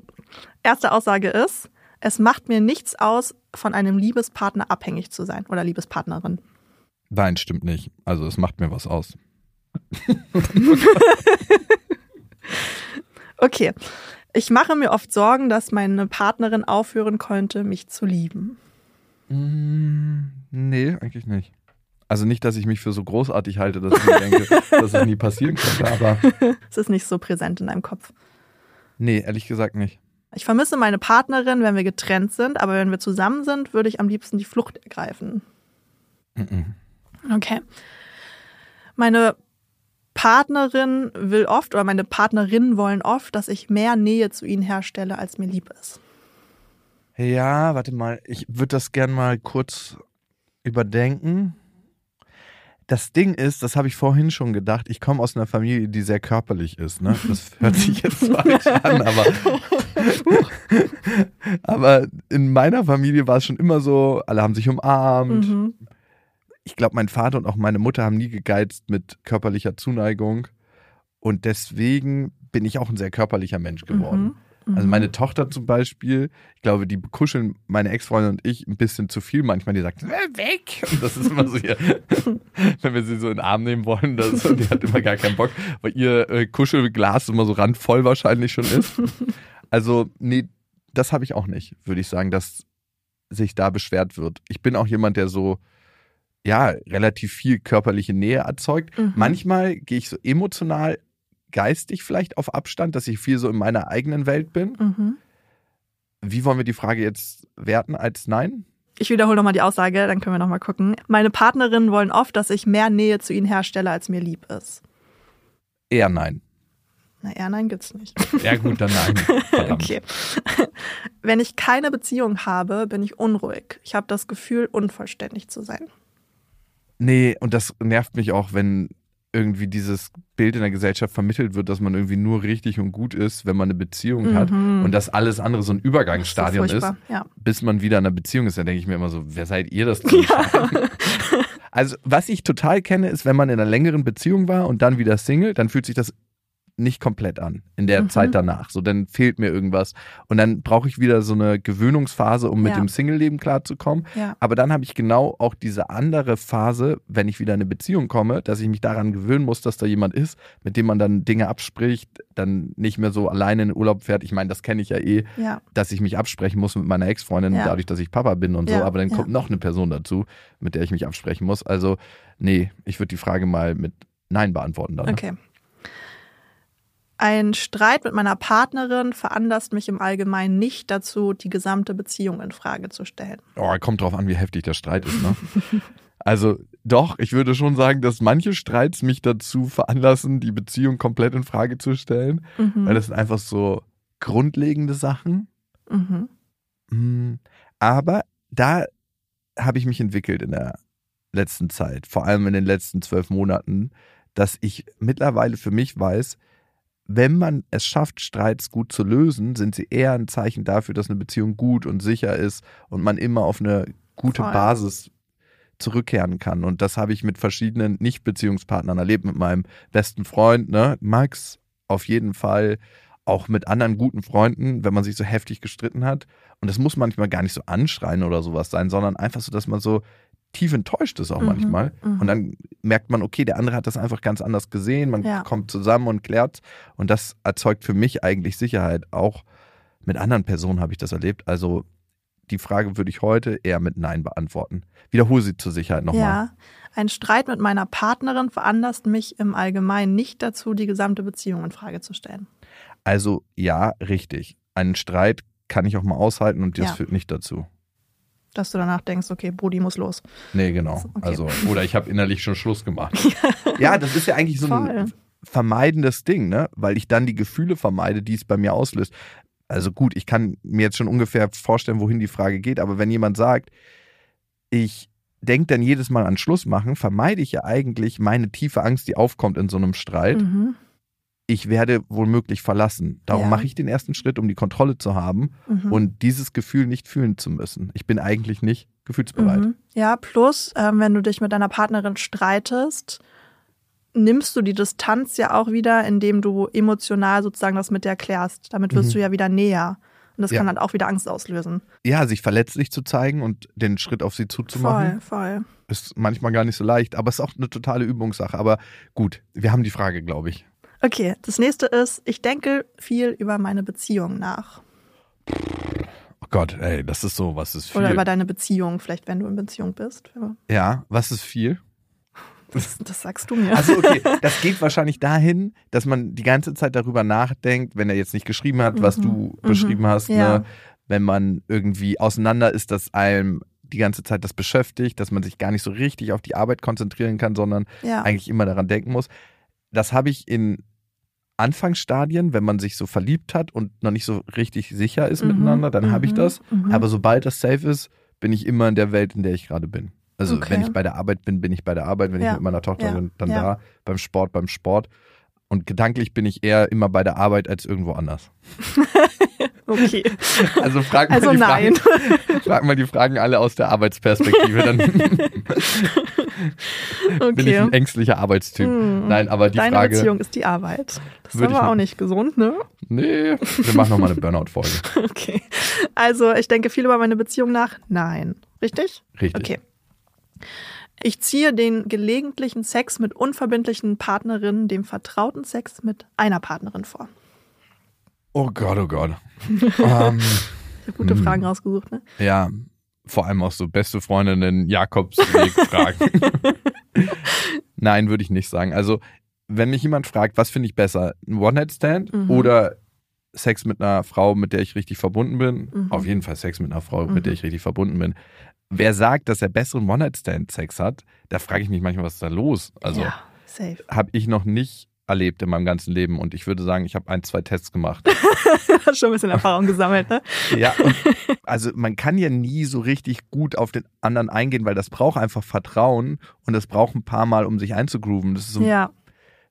erste Aussage ist, es macht mir nichts aus, von einem Liebespartner abhängig zu sein oder Liebespartnerin. Nein, stimmt nicht. Also es macht mir was aus. Okay. Ich mache mir oft Sorgen, dass meine Partnerin aufhören könnte, mich zu lieben. Mm, nee, eigentlich nicht. Also nicht, dass ich mich für so großartig halte, dass ich mir denke, dass es nie passieren könnte, aber Es ist nicht so präsent in deinem Kopf. nee, ehrlich gesagt nicht. Ich vermisse meine Partnerin, wenn wir getrennt sind, aber wenn wir zusammen sind, würde ich am liebsten die Flucht ergreifen. Mhm. Okay. Meine Partnerin will oft oder meine Partnerinnen wollen oft, dass ich mehr Nähe zu ihnen herstelle, als mir lieb ist. Ja, warte mal, ich würde das gern mal kurz überdenken. Das Ding ist, das habe ich vorhin schon gedacht, ich komme aus einer Familie, die sehr körperlich ist. Ne? Das hört sich jetzt falsch an, aber, aber in meiner Familie war es schon immer so, alle haben sich umarmt. Mhm. Ich glaube, mein Vater und auch meine Mutter haben nie gegeizt mit körperlicher Zuneigung. Und deswegen bin ich auch ein sehr körperlicher Mensch geworden. Mhm. Also meine Tochter zum Beispiel, ich glaube, die kuscheln meine Ex-Freundin und ich ein bisschen zu viel manchmal. Die sagt, "Äh, weg! Und das ist immer so hier, wenn wir sie so in den Arm nehmen wollen, das, die hat immer gar keinen Bock, weil ihr äh, Kuschelglas immer so randvoll wahrscheinlich schon ist. Also, nee, das habe ich auch nicht, würde ich sagen, dass sich da beschwert wird. Ich bin auch jemand, der so, ja, relativ viel körperliche Nähe erzeugt. Mhm. Manchmal gehe ich so emotional, geistig vielleicht auf Abstand, dass ich viel so in meiner eigenen Welt bin. Mhm. Wie wollen wir die Frage jetzt werten als Nein? Ich wiederhole nochmal die Aussage, dann können wir nochmal gucken. Meine Partnerinnen wollen oft, dass ich mehr Nähe zu ihnen herstelle, als mir lieb ist. Eher Nein. Na, eher nein gibt's nicht. Ja gut, dann Nein. Verdammt. Okay. Wenn ich keine Beziehung habe, bin ich unruhig. Ich habe das Gefühl, unvollständig zu sein. Nee, und das nervt mich auch, wenn irgendwie dieses Bild in der Gesellschaft vermittelt wird, dass man irgendwie nur richtig und gut ist, wenn man eine Beziehung hat Mhm. und dass alles andere so ein Übergangsstadion so ist. Ja. bis man wieder in einer Beziehung ist. Dann denke ich mir immer so, wer seid ihr das? zu entscheiden? Also, was ich total kenne, ist, wenn man in einer längeren Beziehung war und dann wieder Single, dann fühlt sich das nicht komplett an in der Mhm. Zeit danach. So, dann fehlt mir irgendwas. Und dann brauche ich wieder so eine Gewöhnungsphase, um mit Ja. dem Single-Leben klarzukommen. Ja. Aber dann habe ich genau auch diese andere Phase, wenn ich wieder in eine Beziehung komme, dass ich mich daran gewöhnen muss, dass da jemand ist, mit dem man dann Dinge abspricht, dann nicht mehr so alleine in den Urlaub fährt. Ich meine, das kenne ich ja eh, Ja. dass ich mich absprechen muss mit meiner Ex-Freundin, dadurch, dass ich Papa bin und so. Aber dann kommt noch eine Person dazu, mit der ich mich absprechen muss. Also, nee, ich würde die Frage mal mit Nein beantworten dann. Okay. Ein Streit mit meiner Partnerin veranlasst mich im Allgemeinen nicht dazu, die gesamte Beziehung in Frage zu stellen. Oh, kommt drauf an, wie heftig der Streit ist, ne? Also doch, ich würde schon sagen, dass manche Streits mich dazu veranlassen, die Beziehung komplett in Frage zu stellen, Mhm. weil das sind einfach so grundlegende Sachen. Mhm. Mm, Aber da habe ich mich entwickelt in der letzten Zeit, vor allem in den letzten zwölf Monaten, dass ich mittlerweile für mich weiß, wenn man es schafft, Streits gut zu lösen, sind sie eher ein Zeichen dafür, dass eine Beziehung gut und sicher ist und man immer auf eine gute Voll. Basis zurückkehren kann. Und das habe ich mit verschiedenen Nicht-Beziehungspartnern erlebt, mit meinem besten Freund, ne, Max, auf jeden Fall, auch mit anderen guten Freunden, wenn man sich so heftig gestritten hat. Und das muss manchmal gar nicht so anschreien oder sowas sein, sondern einfach so, dass man so tief enttäuscht ist auch Mhm, manchmal. mhm. Und dann merkt man, okay, der andere hat das einfach ganz anders gesehen. Man Ja. kommt zusammen und klärt. Und das erzeugt für mich eigentlich Sicherheit. Auch mit anderen Personen habe ich das erlebt. Also die Frage würde ich heute eher mit Nein beantworten. Wiederhole sie zur Sicherheit nochmal. Ja, ein Streit mit meiner Partnerin veranlasst mich im Allgemeinen nicht dazu, die gesamte Beziehung in Frage zu stellen. Also ja, richtig. Einen Streit kann ich auch mal aushalten und das Ja. führt nicht dazu. Dass du danach denkst, okay, Brudi muss los. Nee, genau. Okay. Also, oder ich habe innerlich schon Schluss gemacht. ja, das ist ja eigentlich so Voll. ein vermeidendes Ding, ne? Weil ich dann die Gefühle vermeide, die es bei mir auslöst. Also gut, ich kann mir jetzt schon ungefähr vorstellen, wohin die Frage geht, aber wenn jemand sagt, ich denke dann jedes Mal an Schluss machen, vermeide ich ja eigentlich meine tiefe Angst, die aufkommt in so einem Streit. Mhm. Ich werde womöglich verlassen. Darum Ja. mache ich den ersten Schritt, um die Kontrolle zu haben Mhm. und dieses Gefühl nicht fühlen zu müssen. Ich bin eigentlich nicht gefühlsbereit. Mhm. Ja, plus, ähm, wenn du dich mit deiner Partnerin streitest, nimmst du die Distanz ja auch wieder, indem du emotional sozusagen das mit der klärst. Damit wirst Mhm. du ja wieder näher. Und das Ja. kann halt auch wieder Angst auslösen. Ja, sich verletzlich zu zeigen und den Schritt auf sie zuzumachen, Voll, voll. ist manchmal gar nicht so leicht, aber es ist auch eine totale Übungssache. Aber gut, wir haben die Frage, glaube ich. Okay, das nächste ist, ich denke viel über meine Beziehung nach. Oh Gott, ey, das ist so, was ist viel. Oder über deine Beziehung, vielleicht wenn du in Beziehung bist. Ja, was ist viel? Das, das sagst du mir. Also okay, das geht wahrscheinlich dahin, dass man die ganze Zeit darüber nachdenkt, wenn er jetzt nicht geschrieben hat, was Mhm, du mhm, beschrieben hast, ja. ne? wenn man irgendwie auseinander ist, dass einem die ganze Zeit das beschäftigt, dass man sich gar nicht so richtig auf die Arbeit konzentrieren kann, sondern ja. eigentlich immer daran denken muss. Das habe ich in Anfangsstadien, wenn man sich so verliebt hat und noch nicht so richtig sicher ist Mhm, miteinander, dann habe ich mhm, das. mhm. Aber sobald das safe ist, bin ich immer in der Welt, in der ich gerade bin. Also Okay. wenn ich bei der Arbeit bin, bin ich bei der Arbeit. Wenn Ja, ich mit meiner Tochter ja, bin, dann ja. da. Beim Sport, beim Sport. Und gedanklich bin ich eher immer bei der Arbeit als irgendwo anders. Okay. Also frag mal, Also die, nein. Fragen, frag mal die Fragen alle aus der Arbeitsperspektive. Dann bin ich Okay. ein ängstlicher Arbeitstyp. Hm. Nein, aber die Deine Frage. Beziehung ist die Arbeit. Das ist aber auch nicht- nicht gesund, ne? Nee, wir machen nochmal eine Burnout-Folge. Okay. Also, ich denke viel über meine Beziehung nach. Nein. Richtig? Richtig. Okay. Ich ziehe den gelegentlichen Sex mit unverbindlichen Partnerinnen dem vertrauten Sex mit einer Partnerin vor. Oh Gott, oh Gott. ähm, Ich habe gute. Fragen rausgesucht, ne? ja, vor allem auch so beste Freundinnen Jakobsweg-Fragen. Nein, würde ich nicht sagen. Also, wenn mich jemand fragt, was finde ich besser, ein One-Night-Stand Mhm. oder Sex mit einer Frau, mit der ich richtig verbunden bin? Mhm. Auf jeden Fall Sex mit einer Frau, Mhm. mit der ich richtig verbunden bin. Wer sagt, dass er besseren One-Night-Stand-Sex hat, da frage ich mich manchmal, was ist da los? Also, ja, habe ich noch nicht erlebt in meinem ganzen Leben und ich würde sagen, ich habe ein, zwei Tests gemacht. Hast schon ein bisschen Erfahrung gesammelt, ne? Ja, also man kann ja nie so richtig gut auf den anderen eingehen, weil das braucht einfach Vertrauen und das braucht ein paar Mal, um sich einzugrooven. Das ist so Ja,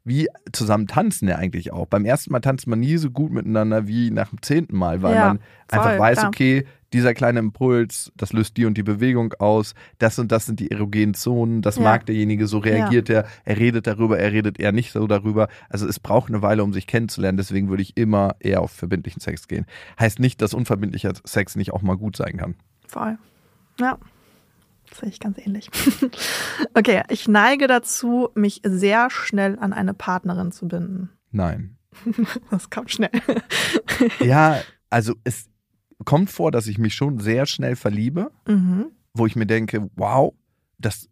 wie zusammen tanzen ja eigentlich auch. Beim ersten Mal tanzt man nie so gut miteinander wie nach dem zehnten Mal, weil Ja, man einfach voll, weiß, klar. okay, dieser kleine Impuls, das löst die und die Bewegung aus, das und das sind die erogenen Zonen, das Ja. mag derjenige, so reagiert er, er redet darüber, er redet eher nicht so darüber. Also es braucht eine Weile, um sich kennenzulernen, deswegen würde ich immer eher auf verbindlichen Sex gehen. Heißt nicht, dass unverbindlicher Sex nicht auch mal gut sein kann. voll. Ja. Das sehe ich ganz ähnlich. Okay, ich neige dazu, mich sehr schnell an eine Partnerin zu binden. Nein. Das kommt schnell. Ja, also es kommt vor, dass ich mich schon sehr schnell verliebe. Mhm. wo ich mir denke, wow, das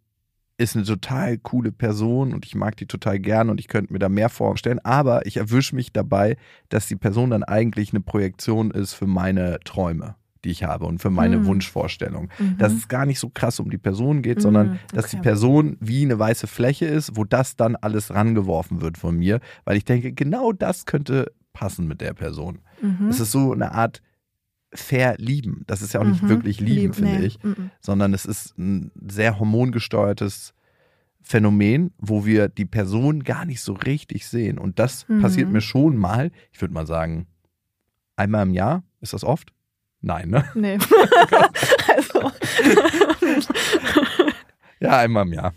ist eine total coole Person und ich mag die total gern und ich könnte mir da mehr vorstellen, aber ich erwische mich dabei, dass die Person dann eigentlich eine Projektion ist für meine Träume, die ich habe und für meine Mhm. Wunschvorstellung. Mhm. Dass es gar nicht so krass um die Person geht, sondern dass die okay. Person wie eine weiße Fläche ist, wo das dann alles rangeworfen wird von mir, weil ich denke, genau das könnte passen mit der Person. Mhm. Es ist so eine Art verlieben. Das ist ja auch nicht Mhm. wirklich lieben, Lieb, finde nee. ich Mhm. sondern es ist ein sehr hormongesteuertes Phänomen, wo wir die Person gar nicht so richtig sehen. Und das Mhm. passiert mir schon mal, ich würde mal sagen, einmal im Jahr. Ist das oft? Nein, ne? Nee. also, Ja, einmal im Jahr.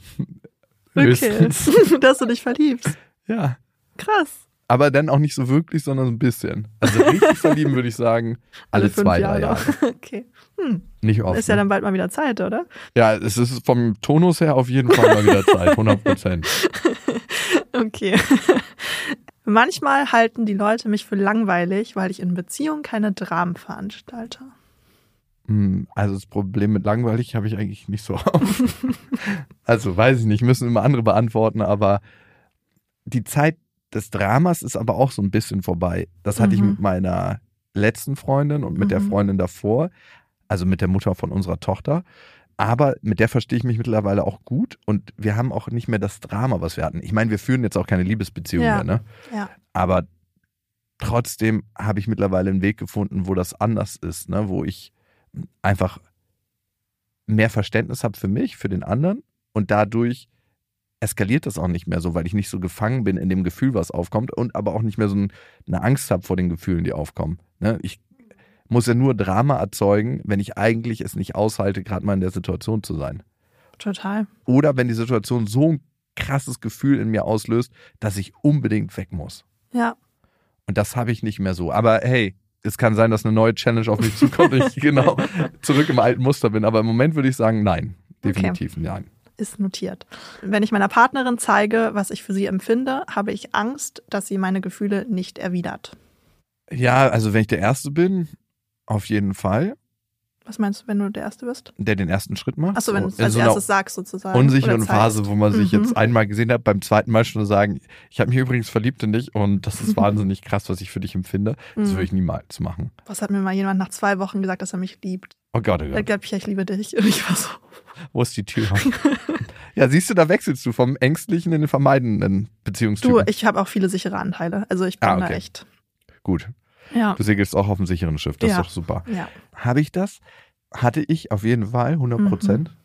okay. Höchstens. Dass du dich verliebst. Ja. Krass. Aber dann auch nicht so wirklich, sondern so ein bisschen. Also richtig verlieben würde ich sagen, alle, fünf zwei, drei Jahre. Okay. Hm. Nicht oft. Ist ja ne? dann bald mal wieder Zeit, oder? ja, es ist vom Tonus her auf jeden Fall mal wieder Zeit, 100 Prozent. Okay. Manchmal halten die Leute mich für langweilig, weil ich in Beziehungen keine Dramen veranstalte. Hm, Also das Problem mit langweilig habe ich eigentlich nicht so auf. also weiß ich nicht, müssen immer andere beantworten, aber die Zeit des Dramas ist aber auch so ein bisschen vorbei. Das hatte ich Mhm. mit meiner letzten Freundin und mit der Mhm. Freundin davor, also mit der Mutter von unserer Tochter. Aber mit der verstehe ich mich mittlerweile auch gut und wir haben auch nicht mehr das Drama, was wir hatten. Ich meine, wir führen jetzt auch keine Liebesbeziehung Ja. mehr, ne? Ja. Aber trotzdem habe ich mittlerweile einen Weg gefunden, wo das anders ist, ne? wo ich einfach mehr Verständnis habe für mich, für den anderen und dadurch eskaliert das auch nicht mehr so, weil ich nicht so gefangen bin in dem Gefühl, was aufkommt und aber auch nicht mehr so ein, eine Angst habe vor den Gefühlen, die aufkommen. Ne? Ich muss ja nur Drama erzeugen, wenn ich eigentlich es nicht aushalte, gerade mal in der Situation zu sein. Total. Oder wenn die Situation so ein krasses Gefühl in mir auslöst, dass ich unbedingt weg muss. Ja. Und das habe ich nicht mehr so. Aber hey, es kann sein, dass eine neue Challenge auf mich zukommt und ich genau zurück im alten Muster bin. Aber im Moment würde ich sagen, nein. Definitiv nein. Ist notiert. Wenn ich meiner Partnerin zeige, was ich für sie empfinde, habe ich Angst, dass sie meine Gefühle nicht erwidert. Ja, also wenn ich der Erste bin, auf jeden Fall, Was meinst du, wenn du der Erste bist? der den ersten Schritt macht. Achso, wenn du es als so erstes sagst sozusagen. zeigst. Phase, wo man sich Mhm. jetzt einmal gesehen hat, beim zweiten Mal schon sagen, ich habe mich übrigens verliebt in dich und das ist wahnsinnig krass, was ich für dich empfinde. Das Mhm. würde ich niemals machen. Was hat mir mal jemand nach zwei Wochen gesagt, dass er mich liebt? Oh Gott, oh Er Gott. glaubt, ich, ich liebe dich. Und ich war so, Wo ist die Tür? ja, siehst du, da wechselst du vom ängstlichen in den vermeidenden Beziehungstypen. du, ich habe auch viele sichere Anteile. Also ich bin Ah, da okay. echt. Gut, Ja. du segelst auch auf dem sicheren Schiff, das Ja. ist doch super. Ja. Habe ich das? Hatte ich auf jeden Fall, 100 Mhm. Prozent.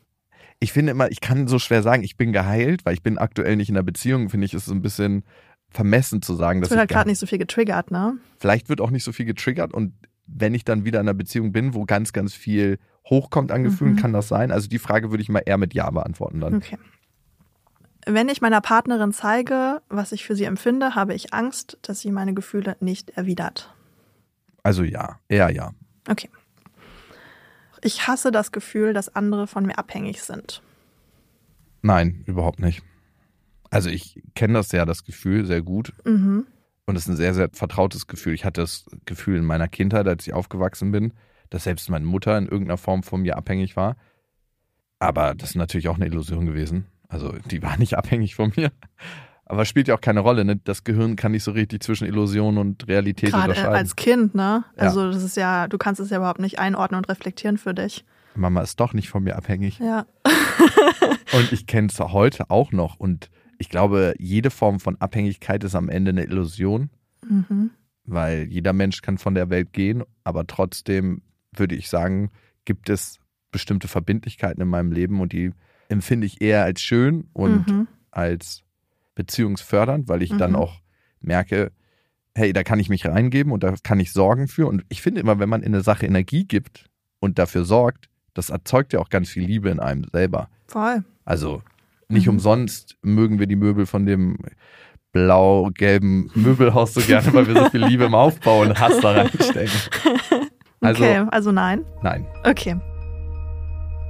Ich finde immer, ich kann so schwer sagen, ich bin geheilt, weil ich bin aktuell nicht in einer Beziehung, finde ich, ist es ein bisschen vermessen zu sagen, Es wird halt gerade ge- nicht so viel getriggert, ne? vielleicht wird auch nicht so viel getriggert und wenn ich dann wieder in einer Beziehung bin, wo ganz, ganz viel hochkommt an Gefühlen, Mhm. kann das sein? Also die Frage würde ich mal eher mit Ja beantworten dann. Okay. Wenn ich meiner Partnerin zeige, was ich für sie empfinde, habe ich Angst, dass sie meine Gefühle nicht erwidert. Also ja, eher ja. Okay. Ich hasse das Gefühl, dass andere von mir abhängig sind. Nein, überhaupt nicht. Also ich kenne das ja, das Gefühl, sehr gut. Mhm. Und es ist ein sehr, sehr vertrautes Gefühl. Ich hatte das Gefühl in meiner Kindheit, als ich aufgewachsen bin, dass selbst meine Mutter in irgendeiner Form von mir abhängig war. Aber das ist natürlich auch eine Illusion gewesen. Also die war nicht abhängig von mir. Aber spielt ja auch keine Rolle. Ne? Das Gehirn kann nicht so richtig zwischen Illusion und Realität Gerade unterscheiden. als Kind, ne? Ja. Also das ist ja, du kannst es ja überhaupt nicht einordnen und reflektieren für dich. Mama ist doch nicht von mir abhängig. Ja. Und ich kenne es heute auch noch. Und ich glaube, jede Form von Abhängigkeit ist am Ende eine Illusion. Mhm. weil jeder Mensch kann von der Welt gehen, aber trotzdem würde ich sagen, gibt es bestimmte Verbindlichkeiten in meinem Leben und die empfinde ich eher als schön und Mhm. als beziehungsfördernd, weil ich dann Mhm. auch merke, hey, da kann ich mich reingeben und da kann ich sorgen für. Und ich finde immer, wenn man in eine Sache Energie gibt und dafür sorgt, das erzeugt ja auch ganz viel Liebe in einem selber. Voll. Also nicht Mhm. umsonst mögen wir die Möbel von dem blau-gelben Möbelhaus so gerne, weil wir so viel Liebe im Aufbau und Hass da reinstecken. Also, okay, also nein. nein. Okay.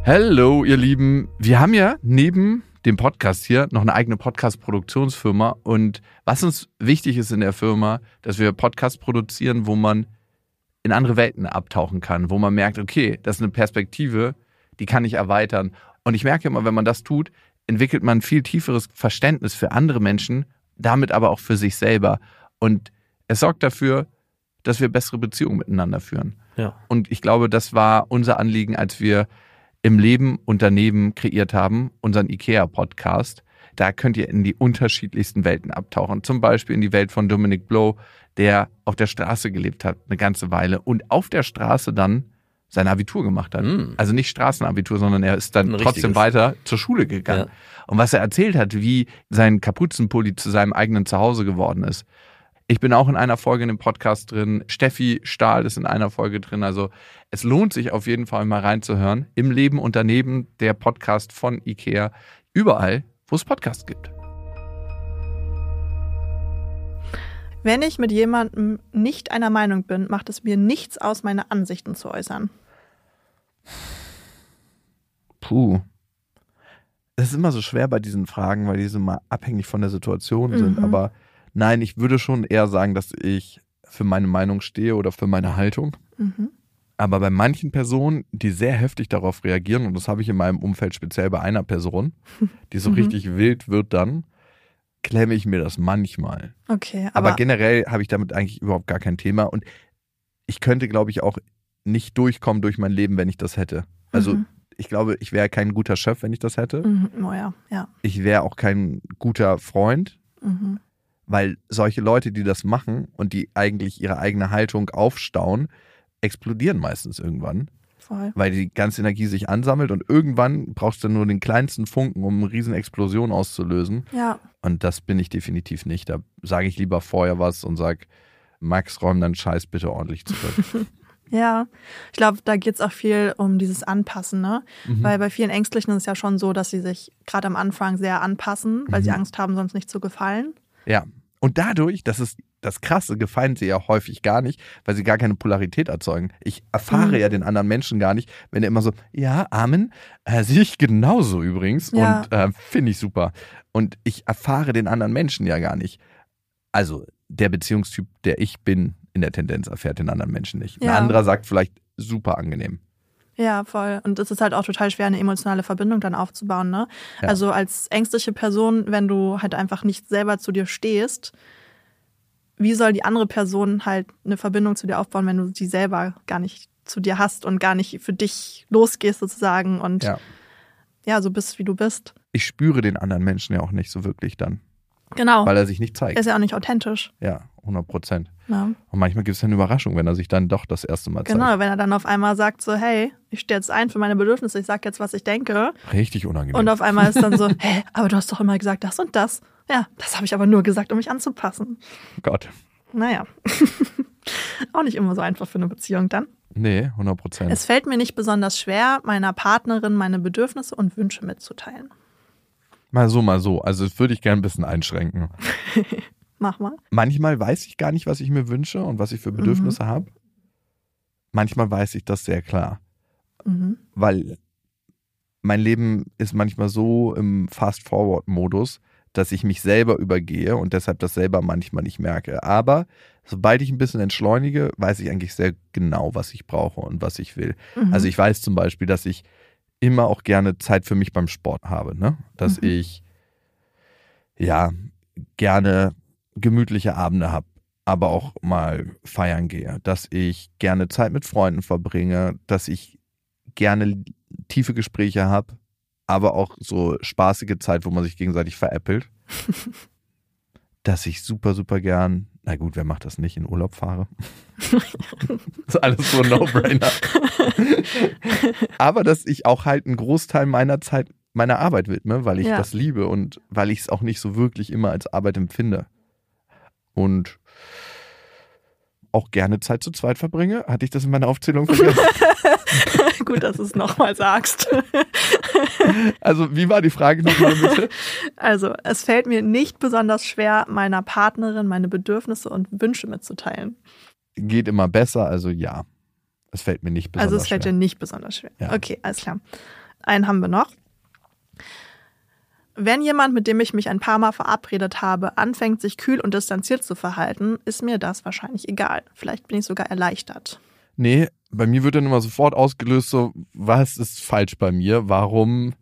Hallo, ihr Lieben. Wir haben ja neben dem Podcast hier noch eine eigene Podcast-Produktionsfirma. Und was uns wichtig ist in der Firma, dass wir Podcasts produzieren, wo man in andere Welten abtauchen kann, wo man merkt, okay, das ist eine Perspektive, die kann ich erweitern. Und ich merke immer, wenn man das tut, entwickelt man ein viel tieferes Verständnis für andere Menschen, damit aber auch für sich selber. Und es sorgt dafür, dass wir bessere Beziehungen miteinander führen. Ja. Und ich glaube, das war unser Anliegen, als wir im Leben und daneben kreiert haben, unseren IKEA-Podcast. Da könnt ihr in die unterschiedlichsten Welten abtauchen. Zum Beispiel in die Welt von Dominic Blow, der auf der Straße gelebt hat, eine ganze Weile und auf der Straße dann sein Abitur gemacht hat. Mm. Also nicht Straßenabitur, sondern er ist dann Ein trotzdem richtiges. weiter zur Schule gegangen. Ja. Und was er erzählt hat, wie sein Kapuzenpulli zu seinem eigenen Zuhause geworden ist. Ich bin auch in einer Folge in dem Podcast drin. Steffi Stahl ist in einer Folge drin. Also es lohnt sich auf jeden Fall mal reinzuhören. Im Leben und daneben der Podcast von IKEA. Überall, wo es Podcasts gibt. Wenn ich mit jemandem nicht einer Meinung bin, macht es mir nichts aus, meine Ansichten zu äußern. Puh. Es ist immer so schwer bei diesen Fragen, weil die so mal abhängig von der Situation sind. Mhm. Aber nein, ich würde schon eher sagen, dass ich für meine Meinung stehe oder für meine Haltung. Mhm. Aber bei manchen Personen, die sehr heftig darauf reagieren, und das habe ich in meinem Umfeld speziell bei einer Person, die so Mhm. richtig wild wird dann, klemme ich mir das manchmal. Okay, Aber, aber, generell habe ich damit eigentlich überhaupt gar kein Thema. Und ich könnte, glaube ich, auch nicht durchkommen durch mein Leben, wenn ich das hätte. Also Mhm. ich glaube, ich wäre kein guter Chef, wenn ich das hätte. Mhm. Oh ja, ja. Ich wäre auch kein guter Freund, Mhm. Weil solche Leute, die das machen und die eigentlich ihre eigene Haltung aufstauen, explodieren meistens irgendwann, Voll. weil die ganze Energie sich ansammelt und irgendwann brauchst du nur den kleinsten Funken, um eine riesen Explosion auszulösen. Ja, Und das bin ich definitiv nicht. Da sage ich lieber vorher was und sag, Max, räum deinen Scheiß bitte ordentlich zurück. ja. Ich glaube, da geht's auch viel um dieses Anpassen, ne? Mhm. Weil bei vielen Ängstlichen ist es ja schon so, dass sie sich gerade am Anfang sehr anpassen, weil sie Mhm. Angst haben, sonst nicht zu gefallen. Ja. Und dadurch, das ist das Krasse, gefallen sie ja häufig gar nicht, weil sie gar keine Polarität erzeugen. Ich erfahre Mhm. ja den anderen Menschen gar nicht, wenn er immer so, ja, Amen, äh, sehe ich genauso übrigens Ja. und äh, finde ich super. Und ich erfahre den anderen Menschen ja gar nicht. Also der Beziehungstyp, der ich bin, in der Tendenz erfährt den anderen Menschen nicht. Ein Ja. anderer sagt vielleicht super angenehm. Ja, voll. Und es ist halt auch total schwer, eine emotionale Verbindung dann aufzubauen, ne? Ja. Also als ängstliche Person, wenn du halt einfach nicht selber zu dir stehst, wie soll die andere Person halt eine Verbindung zu dir aufbauen, wenn du die selber gar nicht zu dir hast und gar nicht für dich losgehst sozusagen und ja, Ja. so bist, wie du bist. Ich spüre den anderen Menschen ja auch nicht so wirklich dann, Genau. weil er sich nicht zeigt. ist ja auch nicht authentisch. Ja, 100 Prozent. Ne? Und manchmal gibt es eine Überraschung, wenn er sich dann doch das erste Mal Genau, zeigt. wenn er dann auf einmal sagt so, hey, ich stehe jetzt ein für meine Bedürfnisse, ich sag jetzt, was ich denke. Richtig unangenehm. Und auf einmal ist dann so, hä, aber du hast doch immer gesagt das und das. Ja, das habe ich aber nur gesagt, um mich anzupassen. Gott. Naja. Auch nicht immer so einfach für eine Beziehung dann. Nee, 100 Prozent. Es fällt mir nicht besonders schwer, meiner Partnerin meine Bedürfnisse und Wünsche mitzuteilen. Mal so, mal so. Also das würde ich gerne ein bisschen einschränken. Mach mal. Manchmal weiß ich gar nicht, was ich mir wünsche und was ich für Bedürfnisse habe. Manchmal weiß ich das sehr klar. Mhm. Weil mein Leben ist manchmal so im Fast-Forward-Modus, dass ich mich selber übergehe und deshalb das selber manchmal nicht merke. Aber sobald ich ein bisschen entschleunige, weiß ich eigentlich sehr genau, was ich brauche und was ich will. Mhm. Also ich weiß zum Beispiel, dass ich immer auch gerne Zeit für mich beim Sport habe, ne? Dass Mhm. ich ja gerne gemütliche Abende habe, aber auch mal feiern gehe, dass ich gerne Zeit mit Freunden verbringe, dass ich gerne tiefe Gespräche habe, aber auch so spaßige Zeit, wo man sich gegenseitig veräppelt. dass ich super, super gern, na gut, wer macht das nicht, in Urlaub fahre? das ist alles so ein No-Brainer. aber dass ich auch halt einen Großteil meiner Zeit meiner Arbeit widme, weil ich Ja. das liebe und weil ich es auch nicht so wirklich immer als Arbeit empfinde. Und auch gerne Zeit zu zweit verbringe. Hatte ich das in meiner Aufzählung vergessen? Gut, dass du es nochmal sagst. also, wie war die Frage nochmal bitte? Also, es fällt mir nicht besonders schwer, meiner Partnerin meine Bedürfnisse und Wünsche mitzuteilen. Geht immer besser, also ja. Es fällt mir nicht besonders also, es fällt schwer. dir nicht besonders schwer. Ja. Okay, alles klar. Einen haben wir noch. Wenn jemand, mit dem ich mich ein paar Mal verabredet habe, anfängt, sich kühl und distanziert zu verhalten, ist mir das wahrscheinlich egal. Vielleicht bin ich sogar erleichtert. Nee, bei mir wird dann immer sofort ausgelöst, so, was ist falsch bei mir? Warum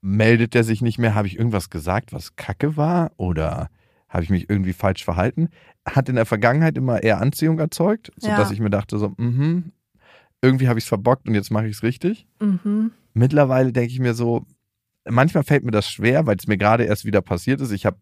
meldet er sich nicht mehr? Habe ich irgendwas gesagt, was kacke war? Oder habe ich mich irgendwie falsch verhalten? Hat in der Vergangenheit immer eher Anziehung erzeugt, sodass Ja. ich mir dachte, so, mhm, irgendwie habe ich es verbockt und jetzt mache ich es richtig. Mhm. Mittlerweile denke ich mir so, manchmal fällt mir das schwer, weil es mir gerade erst wieder passiert ist. Ich habe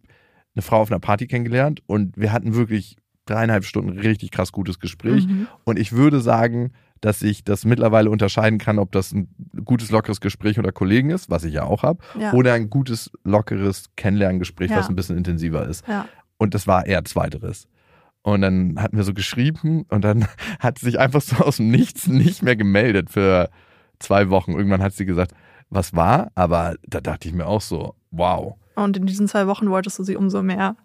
eine Frau auf einer Party kennengelernt und wir hatten wirklich dreieinhalb Stunden richtig krass gutes Gespräch. Mhm. Und ich würde sagen, dass ich das mittlerweile unterscheiden kann, ob das ein gutes, lockeres Gespräch unter Kollegen ist, was ich ja auch habe, Ja. oder ein gutes, lockeres Kennenlerngespräch, Ja. was ein bisschen intensiver ist. ja. Und das war eher zweiteres. Und dann hatten wir so geschrieben und dann hat sie sich einfach so aus dem Nichts nicht mehr gemeldet für zwei Wochen. Irgendwann hat sie gesagt, was war, aber da dachte ich mir auch so, wow. Und in diesen zwei Wochen wolltest du sie umso mehr.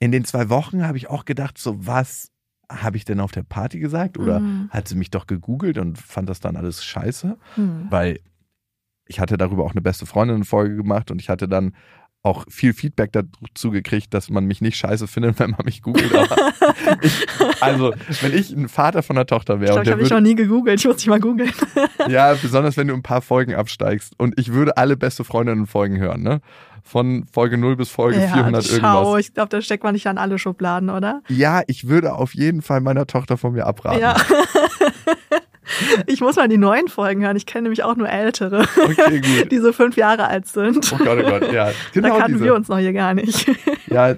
in den zwei Wochen habe ich auch gedacht, so was habe ich denn auf der Party gesagt? Oder Mhm. hat sie mich doch gegoogelt und fand das dann alles scheiße? Hm. Weil ich hatte darüber auch eine beste Freundin-Folge gemacht und ich hatte dann auch viel Feedback dazu gekriegt, dass man mich nicht scheiße findet, wenn man mich googelt. Ich, also, wenn ich ein Vater von einer Tochter Ich wäre glaube, und ich habe mich würde, noch nie gegoogelt. Ich muss dich mal googeln. ja, besonders wenn du ein paar Folgen absteigst und ich würde alle beste Freundinnen-Folgen hören, ne? Von Folge 0 bis Folge 400 schau, irgendwas. ich glaube, da steckt man nicht an alle Schubladen, oder? Ja, ich würde auf jeden Fall meiner Tochter von mir abraten. Ja. ich muss mal die neuen Folgen hören. Ich kenne nämlich auch nur ältere, Okay, die so fünf Jahre alt sind. Oh Gott, oh Gott, ja. Genau da kannten diese. wir uns noch hier gar nicht. Ja,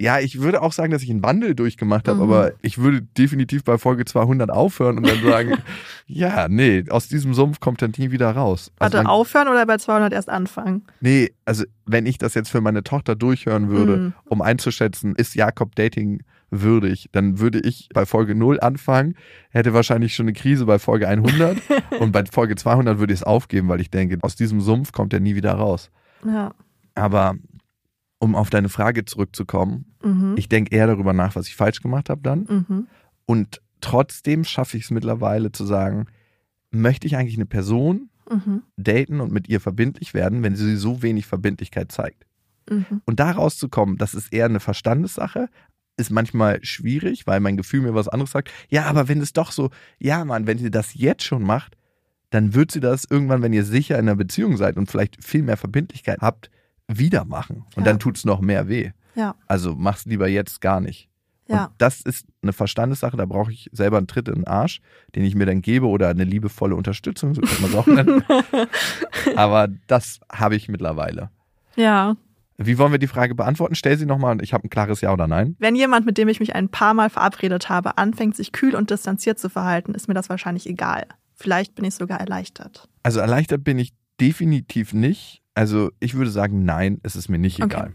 ja, ich würde auch sagen, dass ich einen Wandel durchgemacht habe, Mhm. aber ich würde definitiv bei Folge 200 aufhören und dann sagen, ja, nee, aus diesem Sumpf kommt er nie wieder raus. Also Warte, aufhören oder bei 200 erst anfangen? Nee, also wenn ich das jetzt für meine Tochter durchhören würde, Mhm. um einzuschätzen, ist Jakob Dating würdig, dann würde ich bei Folge 0 anfangen, hätte wahrscheinlich schon eine Krise bei Folge 100 und bei Folge 200 würde ich es aufgeben, weil ich denke, aus diesem Sumpf kommt er nie wieder raus. Ja. Aber um auf deine Frage zurückzukommen, Mhm. ich denke eher darüber nach, was ich falsch gemacht habe dann. Mhm. Und trotzdem schaffe ich es mittlerweile zu sagen, möchte ich eigentlich eine Person Mhm. daten und mit ihr verbindlich werden, wenn sie so wenig Verbindlichkeit zeigt? Mhm. Und da rauszukommen, das ist eher eine Verstandessache, ist manchmal schwierig, weil mein Gefühl mir was anderes sagt. Ja, aber wenn es doch so, ja, Mann, wenn sie das jetzt schon macht, dann wird sie das irgendwann, wenn ihr sicher in einer Beziehung seid und vielleicht viel mehr Verbindlichkeit habt, wieder machen. Und Ja. dann tut es noch mehr weh. Ja. Also mach's lieber jetzt gar nicht. Ja. Und das ist eine Verstandessache, da brauche ich selber einen Tritt in den Arsch, den ich mir dann gebe oder eine liebevolle Unterstützung, so kann man es auch nennen. Aber das habe ich mittlerweile. Ja. Wie wollen wir die Frage beantworten? Stell sie nochmal und ich habe ein klares Ja oder Nein. Wenn jemand, mit dem ich mich ein paar Mal verabredet habe, anfängt, sich kühl und distanziert zu verhalten, ist mir das wahrscheinlich egal. Vielleicht bin ich sogar erleichtert. Also erleichtert bin ich definitiv nicht. Also ich würde sagen, nein, es ist mir nicht Okay. egal.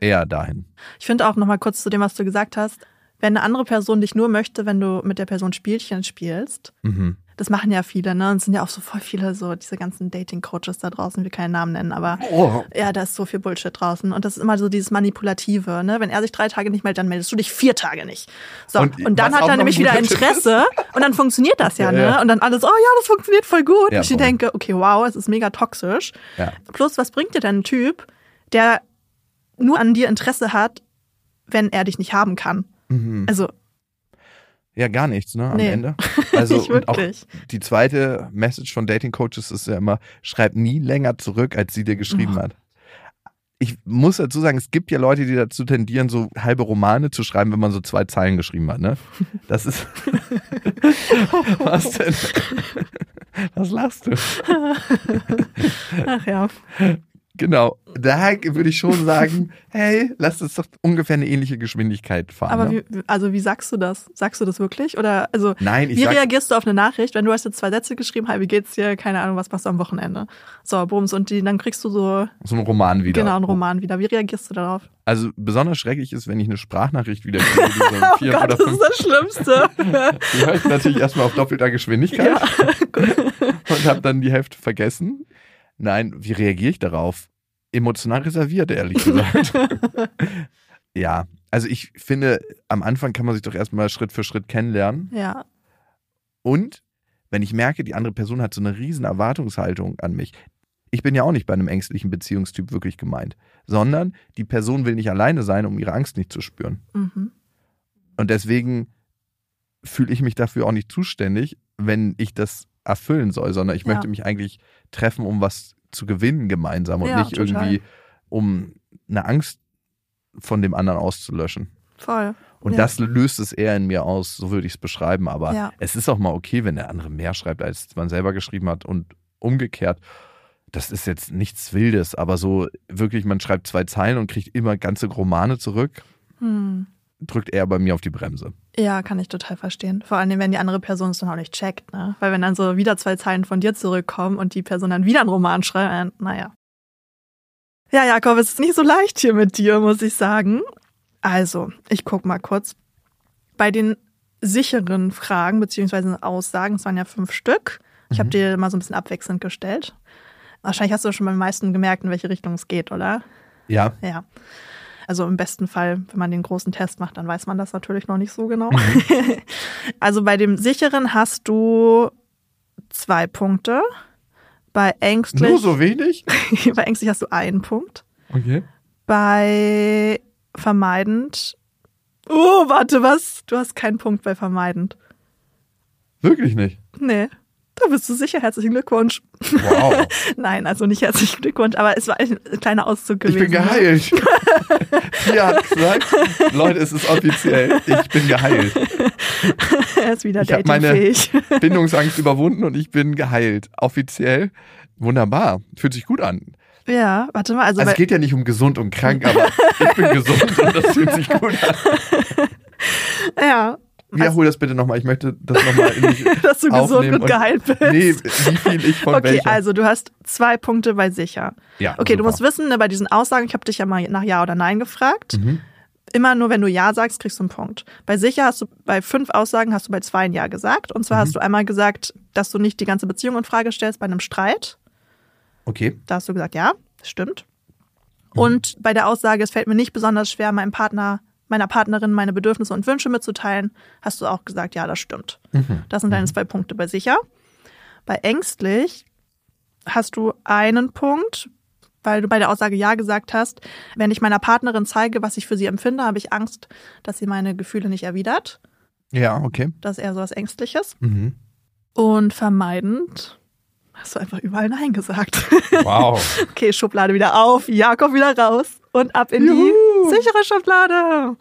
Eher dahin. Ich finde auch nochmal kurz zu dem, was du gesagt hast. Wenn eine andere Person dich nur möchte, wenn du mit der Person Spielchen spielst, Mhm. Das machen ja viele, ne? Und es sind ja auch so voll viele so diese ganzen Dating-Coaches da draußen, wir keinen Namen nennen, aber Oh. ja, da ist so viel Bullshit draußen. Und das ist immer so dieses Manipulative, ne? Wenn er sich drei Tage nicht meldet, dann meldest du dich vier Tage nicht. So, Und und, dann hat er nämlich wieder Interesse und dann funktioniert das ja, Ja, ne? ja. Und dann alles, oh ja, das funktioniert voll gut. Ja, und ich voll. denke, okay, wow, es ist mega toxisch. Ja. Plus, was bringt dir denn ein Typ, der nur an dir Interesse hat, wenn er dich nicht haben kann? Mhm. Also, Ja, gar nichts, ne? Am Nee. Ende. Also auch die zweite Message von Dating Coaches ist ja immer, schreib nie länger zurück, als sie dir geschrieben Oh. hat. Ich muss dazu sagen, es gibt ja Leute, die dazu tendieren, so halbe Romane zu schreiben, wenn man so zwei Zeilen geschrieben hat, ne? Das ist. Was denn? Was lachst du? ach ja. Genau. Da würde ich schon sagen, hey, lass uns doch ungefähr eine ähnliche Geschwindigkeit fahren. Aber ne? wie, also wie sagst du das? Sagst du das wirklich? Oder also Nein, wie sag, reagierst du auf eine Nachricht, wenn du hast jetzt zwei Sätze geschrieben, hi, wie geht's dir? Keine Ahnung, was machst du am Wochenende? So, bums, und die, dann kriegst du so so ein Roman wieder. genau einen Roman wieder. Wie reagierst du darauf? Also besonders schrecklich ist, wenn ich eine Sprachnachricht wieder kriege, so Oh vier Gott, oder das ist das Schlimmste. Die höre ich natürlich erstmal auf doppelter Geschwindigkeit ja. und habe dann die Hälfte vergessen. Nein, wie reagiere ich darauf? Emotional reserviert, ehrlich gesagt. ja, also ich finde, am Anfang kann man sich doch erstmal Schritt für Schritt kennenlernen. ja. Und wenn ich merke, die andere Person hat so eine riesen Erwartungshaltung an mich. Ich bin ja auch nicht bei einem ängstlichen Beziehungstyp wirklich gemeint, sondern die Person will nicht alleine sein, um ihre Angst nicht zu spüren. Mhm. Und deswegen fühle ich mich dafür auch nicht zuständig, wenn ich das erfüllen soll, sondern ich Ja. möchte mich eigentlich treffen, um was zu gewinnen gemeinsam und Ja, nicht total. irgendwie, um eine Angst von dem anderen auszulöschen. Voll. Und Ja. das löst es eher in mir aus, so würde ich es beschreiben. Aber Ja. es ist auch mal okay, wenn der andere mehr schreibt, als man selber geschrieben hat und umgekehrt. Das ist jetzt nichts Wildes, aber so wirklich, man schreibt zwei Zeilen und kriegt immer ganze Romane zurück, Hm. Drückt eher bei mir auf die Bremse. Ja, kann ich total verstehen. Vor allem, wenn die andere Person es dann auch nicht checkt, ne? Weil wenn dann so wieder zwei Zeilen von dir zurückkommen und die Person dann wieder einen Roman schreibt, äh, naja. Ja, Jakob, es ist nicht so leicht hier mit dir, muss ich sagen. Also, ich guck mal kurz. Bei den sicheren Fragen beziehungsweise Aussagen, es waren ja fünf Stück. Ich habe dir mal so ein bisschen abwechselnd gestellt. Wahrscheinlich hast du schon beim meisten gemerkt, in welche Richtung es geht, oder? Ja, Ja. Also im besten Fall, wenn man den großen Test macht, dann weiß man das natürlich noch nicht so genau. Mhm. also bei dem sicheren hast du zwei Punkte. Bei ängstlich, Nur so wenig? bei ängstlich hast du einen Punkt. Okay. Bei vermeidend. Oh, warte, was? Du hast keinen Punkt bei vermeidend. Wirklich nicht. Nee. Da bist du sicher. Herzlichen Glückwunsch. Wow. Nein, also nicht herzlichen Glückwunsch, aber es war ein kleiner Auszug Ich gewesen. bin geheilt. Pia hat gesagt, Leute, es ist offiziell, ich bin geheilt. er ist wieder Ich habe meine. Bindungsangst überwunden und ich bin geheilt. Offiziell. Wunderbar. Fühlt sich gut an. Ja, warte mal. Also, Also es geht ja nicht um gesund und krank, aber ich bin gesund und das fühlt sich gut an. ja, Wiederhol das bitte nochmal. Ich möchte das nochmal in mich dass du gesund aufnehmen und geheilt bist. Nee, wie viel ich von okay, welcher. also du hast zwei Punkte bei sicher. ja, Okay, du super. musst wissen, ne, bei diesen Aussagen, ich habe dich ja mal nach Ja oder Nein gefragt. Mhm. Immer nur, wenn du Ja sagst, kriegst du einen Punkt. Bei sicher hast du bei fünf Aussagen hast du bei zwei ein Ja gesagt. Und zwar Mhm. hast du einmal gesagt, dass du nicht die ganze Beziehung in Frage stellst bei einem Streit. Okay. Da hast du gesagt, ja, das stimmt. Mhm. Und bei der Aussage, es fällt mir nicht besonders schwer, meinem Partner, meiner Partnerin meine Bedürfnisse und Wünsche mitzuteilen, hast du auch gesagt, ja, das stimmt. Mhm. Das sind deine zwei Punkte bei sicher. Bei ängstlich hast du einen Punkt, weil du bei der Aussage ja gesagt hast, wenn ich meiner Partnerin zeige, was ich für sie empfinde, habe ich Angst, dass sie meine Gefühle nicht erwidert. Ja, okay. Das ist eher so was Ängstliches. Mhm. Und vermeidend hast du einfach überall Nein gesagt. Wow. Okay, Schublade wieder auf, Jakob wieder raus und ab in Juhu. die sichere Schublade.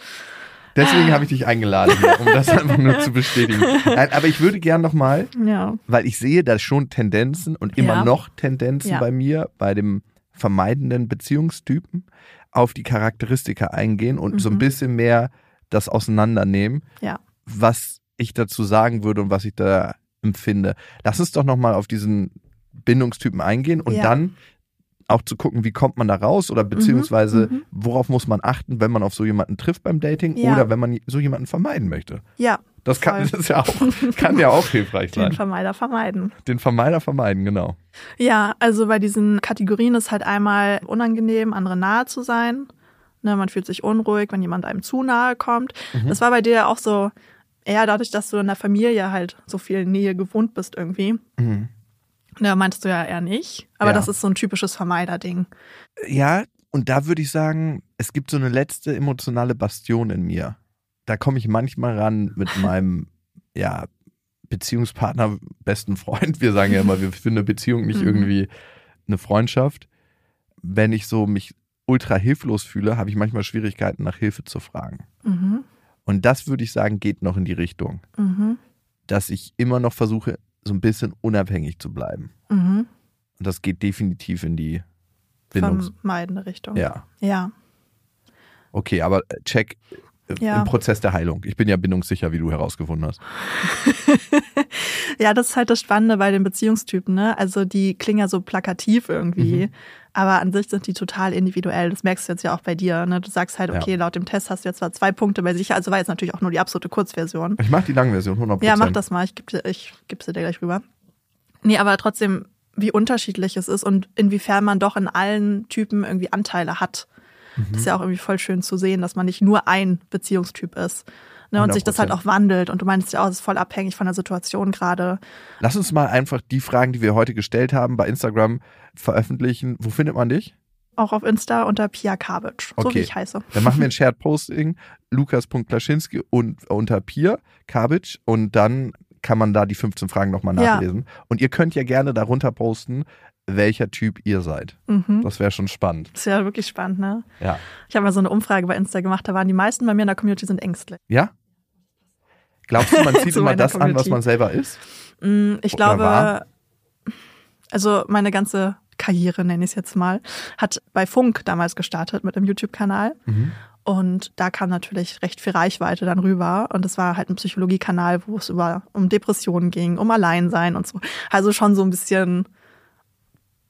Deswegen habe ich dich eingeladen, um das einfach nur zu bestätigen. Nein, aber ich würde gern nochmal, Ja. weil ich sehe da schon Tendenzen und immer Ja. noch Tendenzen Ja. bei mir, bei dem vermeidenden Beziehungstypen, auf die Charakteristika eingehen und so ein Mhm. bisschen mehr das auseinandernehmen, Ja. was ich dazu sagen würde und was ich da empfinde. Lass uns doch nochmal auf diesen Bindungstypen eingehen und Ja. dann auch zu gucken, wie kommt man da raus oder beziehungsweise mhm. worauf muss man achten, wenn man auf so jemanden trifft beim Dating Ja. oder wenn man so jemanden vermeiden möchte. Ja, Das kann, Voll. das ja auch, kann ja auch hilfreich den sein. Vermeider vermeiden. Den Vermeider vermeiden, genau. Ja, also bei diesen Kategorien ist halt einmal unangenehm, anderen nahe zu sein. Ne, man fühlt sich unruhig, wenn jemand einem zu nahe kommt. Mhm. Das war bei dir auch so, eher dadurch, dass du in der Familie halt so viel Nähe gewohnt bist irgendwie. Mhm. Ne, meintest du ja eher nicht. Aber Ja. das ist so ein typisches Vermeiderding. Ja, und da würde ich sagen, es gibt so eine letzte emotionale Bastion in mir. Da komme ich manchmal ran mit meinem, ja, Beziehungspartner, besten Freund. Wir sagen ja immer, wir finden eine Beziehung nicht Mhm. irgendwie eine Freundschaft. Wenn ich so mich ultra hilflos fühle, habe ich manchmal Schwierigkeiten, nach Hilfe zu fragen. Mhm. Und das würde ich sagen, geht noch in die Richtung, Mhm. dass ich immer noch versuche, so ein bisschen unabhängig zu bleiben. Mhm. Und das geht definitiv in die Bindungs... Vermeidende Richtung. Ja. Ja. Okay, aber äh, check Ja. im Prozess der Heilung. Ich bin ja bindungssicher, wie du herausgefunden hast. Ja, das ist halt das Spannende bei den Beziehungstypen, ne? Also die klingen ja so plakativ irgendwie, Mhm. aber an sich sind die total individuell. Das merkst du jetzt ja auch bei dir, ne? Du sagst halt, Ja. okay, laut dem Test hast du jetzt zwar zwei Punkte bei sicher, also war jetzt natürlich auch nur die absolute Kurzversion. Ich mache die Langversion, 100%. Ja, mach das mal, ich gebe ich geb sie dir gleich rüber. Nee, aber trotzdem, wie unterschiedlich es ist und inwiefern man doch in allen Typen irgendwie Anteile hat. Das ist ja auch irgendwie voll schön zu sehen, dass man nicht nur ein Beziehungstyp ist. Ne, und sich das halt 100%. auch wandelt. Und du meinst ja auch, es ist voll abhängig von der Situation gerade. Lass uns mal einfach die Fragen, die wir heute gestellt haben, bei Instagram veröffentlichen. Wo findet man dich? Auch auf Insta unter Pia Kavic, so Okay. wie ich heiße. Dann machen wir ein Shared Posting, lukas.klaschinski und unter Pier, Kabic und dann kann man da die 15 Fragen nochmal Ja. nachlesen. Und ihr könnt ja gerne darunter posten, welcher Typ ihr seid. Mhm. Das wäre schon spannend. ist ja wirklich spannend, ne? Ja. Ich habe mal so eine Umfrage bei Insta gemacht, da waren die meisten bei mir in der Community sind ängstlich. Ja? Glaubst du, man zieht immer das an, was Community. man selber ist? Mm, Ich Oder glaube, war? also meine ganze Karriere, nenne ich es jetzt mal, hat bei Funk damals gestartet mit einem YouTube-Kanal. Mhm. Und da kam natürlich recht viel Reichweite dann rüber. Und es war halt ein Psychologiekanal, wo es über um Depressionen ging, um Alleinsein und so. Also schon so ein bisschen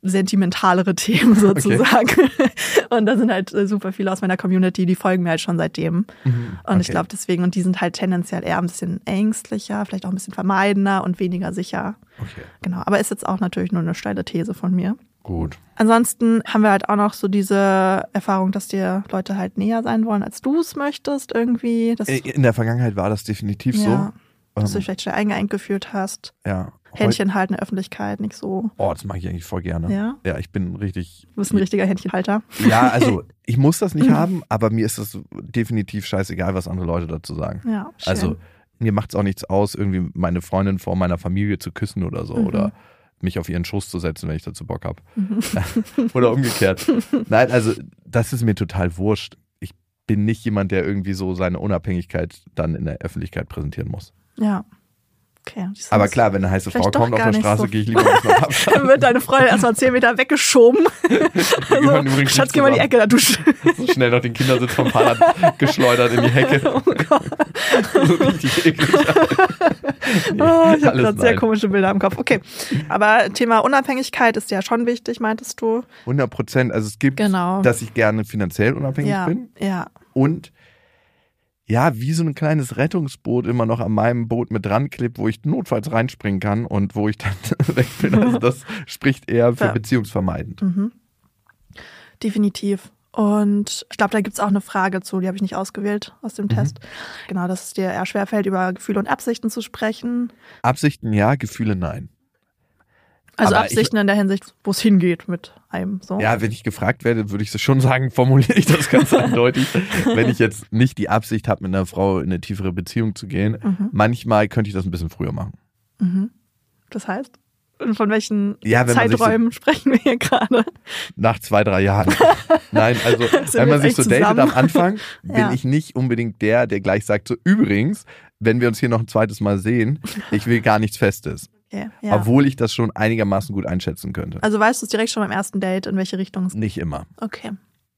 sentimentalere Themen sozusagen. Und da sind halt äh, super viele aus meiner Community, die folgen mir halt schon seitdem. Und ich okay. glaube deswegen, und die sind halt tendenziell eher ein bisschen ängstlicher, vielleicht auch ein bisschen vermeidender und weniger sicher. Okay. Genau. Aber ist jetzt auch natürlich nur eine steile These von mir. Gut. Ansonsten haben wir halt auch noch so diese Erfahrung, dass dir Leute halt näher sein wollen, als du es möchtest irgendwie. Das, Äh, In der Vergangenheit war das definitiv ja, so. Dass du Ähm, dich vielleicht eingeengt gefühlt hast. ja. Händchen halten in der Öffentlichkeit, nicht so. Oh, das mache ich eigentlich voll gerne. Ja? Ja, ich bin richtig. Du bist ein richtiger Händchenhalter. Ja, also ich muss das nicht haben, aber mir ist es definitiv scheißegal, was andere Leute dazu sagen. Ja, schön. Also mir macht es auch nichts aus, irgendwie meine Freundin vor meiner Familie zu küssen oder so Mhm. oder mich auf ihren Schoß zu setzen, wenn ich dazu Bock habe. oder umgekehrt. Nein, also das ist mir total wurscht. Ich bin nicht jemand, der irgendwie so seine Unabhängigkeit dann in der Öffentlichkeit präsentieren muss. Ja. Okay. du, Aber klar, wenn eine heiße Frau kommt auf der Straße, so. gehe ich lieber auf Abstand. Dann wird deine Freundin erstmal zehn Meter weggeschoben. Gehören übrigens Schatz, geh mal in die. Ecke da duschen. So schnell noch den Kindersitz vom Fahrrad geschleudert in die Hecke. Oh Gott. so richtig eklig. Nee, Oh, ich habe gerade sehr komische Bilder im Kopf. Okay. Aber Thema Unabhängigkeit ist ja schon wichtig, meintest du? 100 Prozent. Also es gibt, Genau. dass ich gerne finanziell unabhängig ja. bin Ja. und ja, wie so ein kleines Rettungsboot immer noch an meinem Boot mit dran klebt, wo ich notfalls reinspringen kann und wo ich dann weg bin. Also das spricht eher für Ja. beziehungsvermeidend. Mhm. Definitiv. Und ich glaube, da gibt's auch eine Frage zu, die habe ich nicht ausgewählt aus Mhm. dem Test. Genau, dass es dir eher schwerfällt, über Gefühle und Absichten zu sprechen. Absichten ja, Gefühle nein. Also Aber ich- Absichten in der Hinsicht, wo es hingeht mit einem. So. Ja, wenn ich gefragt werde, würde ich es schon sagen, formuliere ich das ganz eindeutig. Wenn ich jetzt nicht die Absicht habe, mit einer Frau in eine tiefere Beziehung zu gehen, Mhm. manchmal könnte ich das ein bisschen früher machen. Mhm. Das heißt? Und von welchen Ja, sich so- Zeiträumen sprechen wir hier gerade? Nach zwei, drei Jahren. Nein, also wenn man sich so datet zusammen? am Anfang, bin Ja. ich nicht unbedingt der, der gleich sagt, so übrigens, wenn wir uns hier noch ein zweites Mal sehen, ich will gar nichts Festes. Okay, ja. Obwohl ich das schon einigermaßen gut einschätzen könnte. also weißt du es direkt schon beim ersten Date, in welche Richtung es Nicht immer. Okay.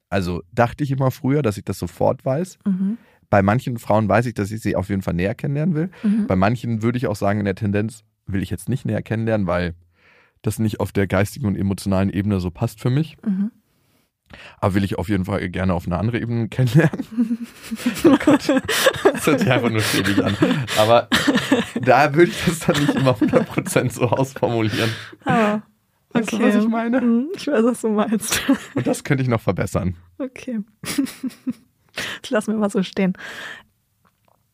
Also dachte ich immer früher, dass ich das sofort weiß. Mhm. Bei manchen Frauen weiß ich, dass ich sie auf jeden Fall näher kennenlernen will. Mhm. Bei manchen würde ich auch sagen, in der Tendenz will ich jetzt nicht näher kennenlernen, weil das nicht auf der geistigen und emotionalen Ebene so passt für mich. Mhm. Aber will ich auf jeden Fall gerne auf eine andere Ebene kennenlernen. oh Gott, das hört sich einfach nur schwierig an. Aber da würde ich das dann nicht immer 100% so ausformulieren. Ah, Weißt du, okay. was ich meine? Mhm, Ich weiß, was du meinst. Und das könnte ich noch verbessern. Okay. Ich lasse mir mal so stehen.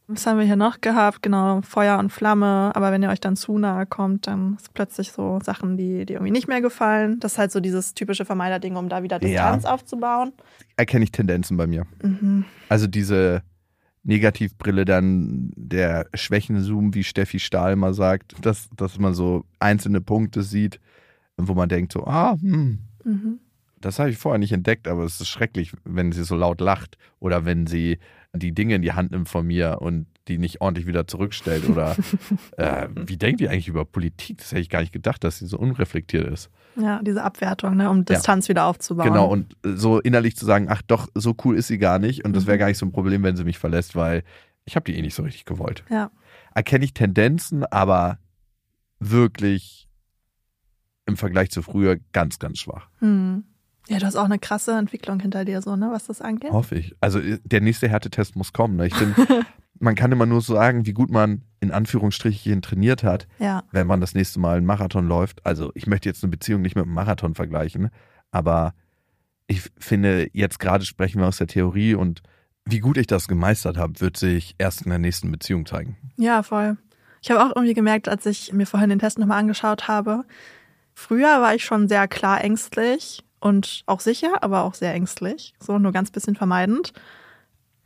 Was haben wir hier noch gehabt? Genau, Feuer und Flamme. Aber wenn ihr euch dann zu nahe kommt, dann ist plötzlich so Sachen, die dir irgendwie nicht mehr gefallen. Das ist halt so dieses typische Vermeiderding, um da wieder Distanz aufzubauen. Erkenne ich Tendenzen bei mir. Mhm. Also diese Negativbrille dann, der Schwächenzoom, wie Steffi Stahl mal sagt, dass, dass man so einzelne Punkte sieht, wo man denkt so, ah, hm, Mhm. das habe ich vorher nicht entdeckt, aber es ist schrecklich, wenn sie so laut lacht oder wenn sie die Dinge in die Hand nimmt von mir und die nicht ordentlich wieder zurückstellt oder äh, wie denkt die eigentlich über Politik? Das hätte ich gar nicht gedacht, dass sie so unreflektiert ist. Ja, diese Abwertung, ne, um Distanz wieder aufzubauen. Genau, und so innerlich zu sagen, ach doch, so cool ist sie gar nicht und das wäre Mhm. gar nicht so ein Problem, wenn sie mich verlässt, weil ich habe die eh nicht so richtig gewollt. Ja. Erkenne ich Tendenzen, aber wirklich im Vergleich zu früher ganz, ganz schwach. Hm. Ja, du hast auch eine krasse Entwicklung hinter dir, so, ne, was das angeht. Hoffe ich. Also der nächste Härtetest muss kommen. Ne? Ich bin, man kann immer nur so sagen, wie gut man in Anführungsstrichen trainiert hat, Ja. wenn man das nächste Mal einen Marathon läuft. Also ich möchte jetzt eine Beziehung nicht mit einem Marathon vergleichen, aber ich finde, jetzt gerade sprechen wir aus der Theorie und wie gut ich das gemeistert habe, wird sich erst in der nächsten Beziehung zeigen. Ja, voll. Ich habe auch irgendwie gemerkt, als ich mir vorhin den Test nochmal angeschaut habe, früher war ich schon sehr klar ängstlich und auch sicher, aber auch sehr ängstlich. So, nur ganz bisschen vermeidend.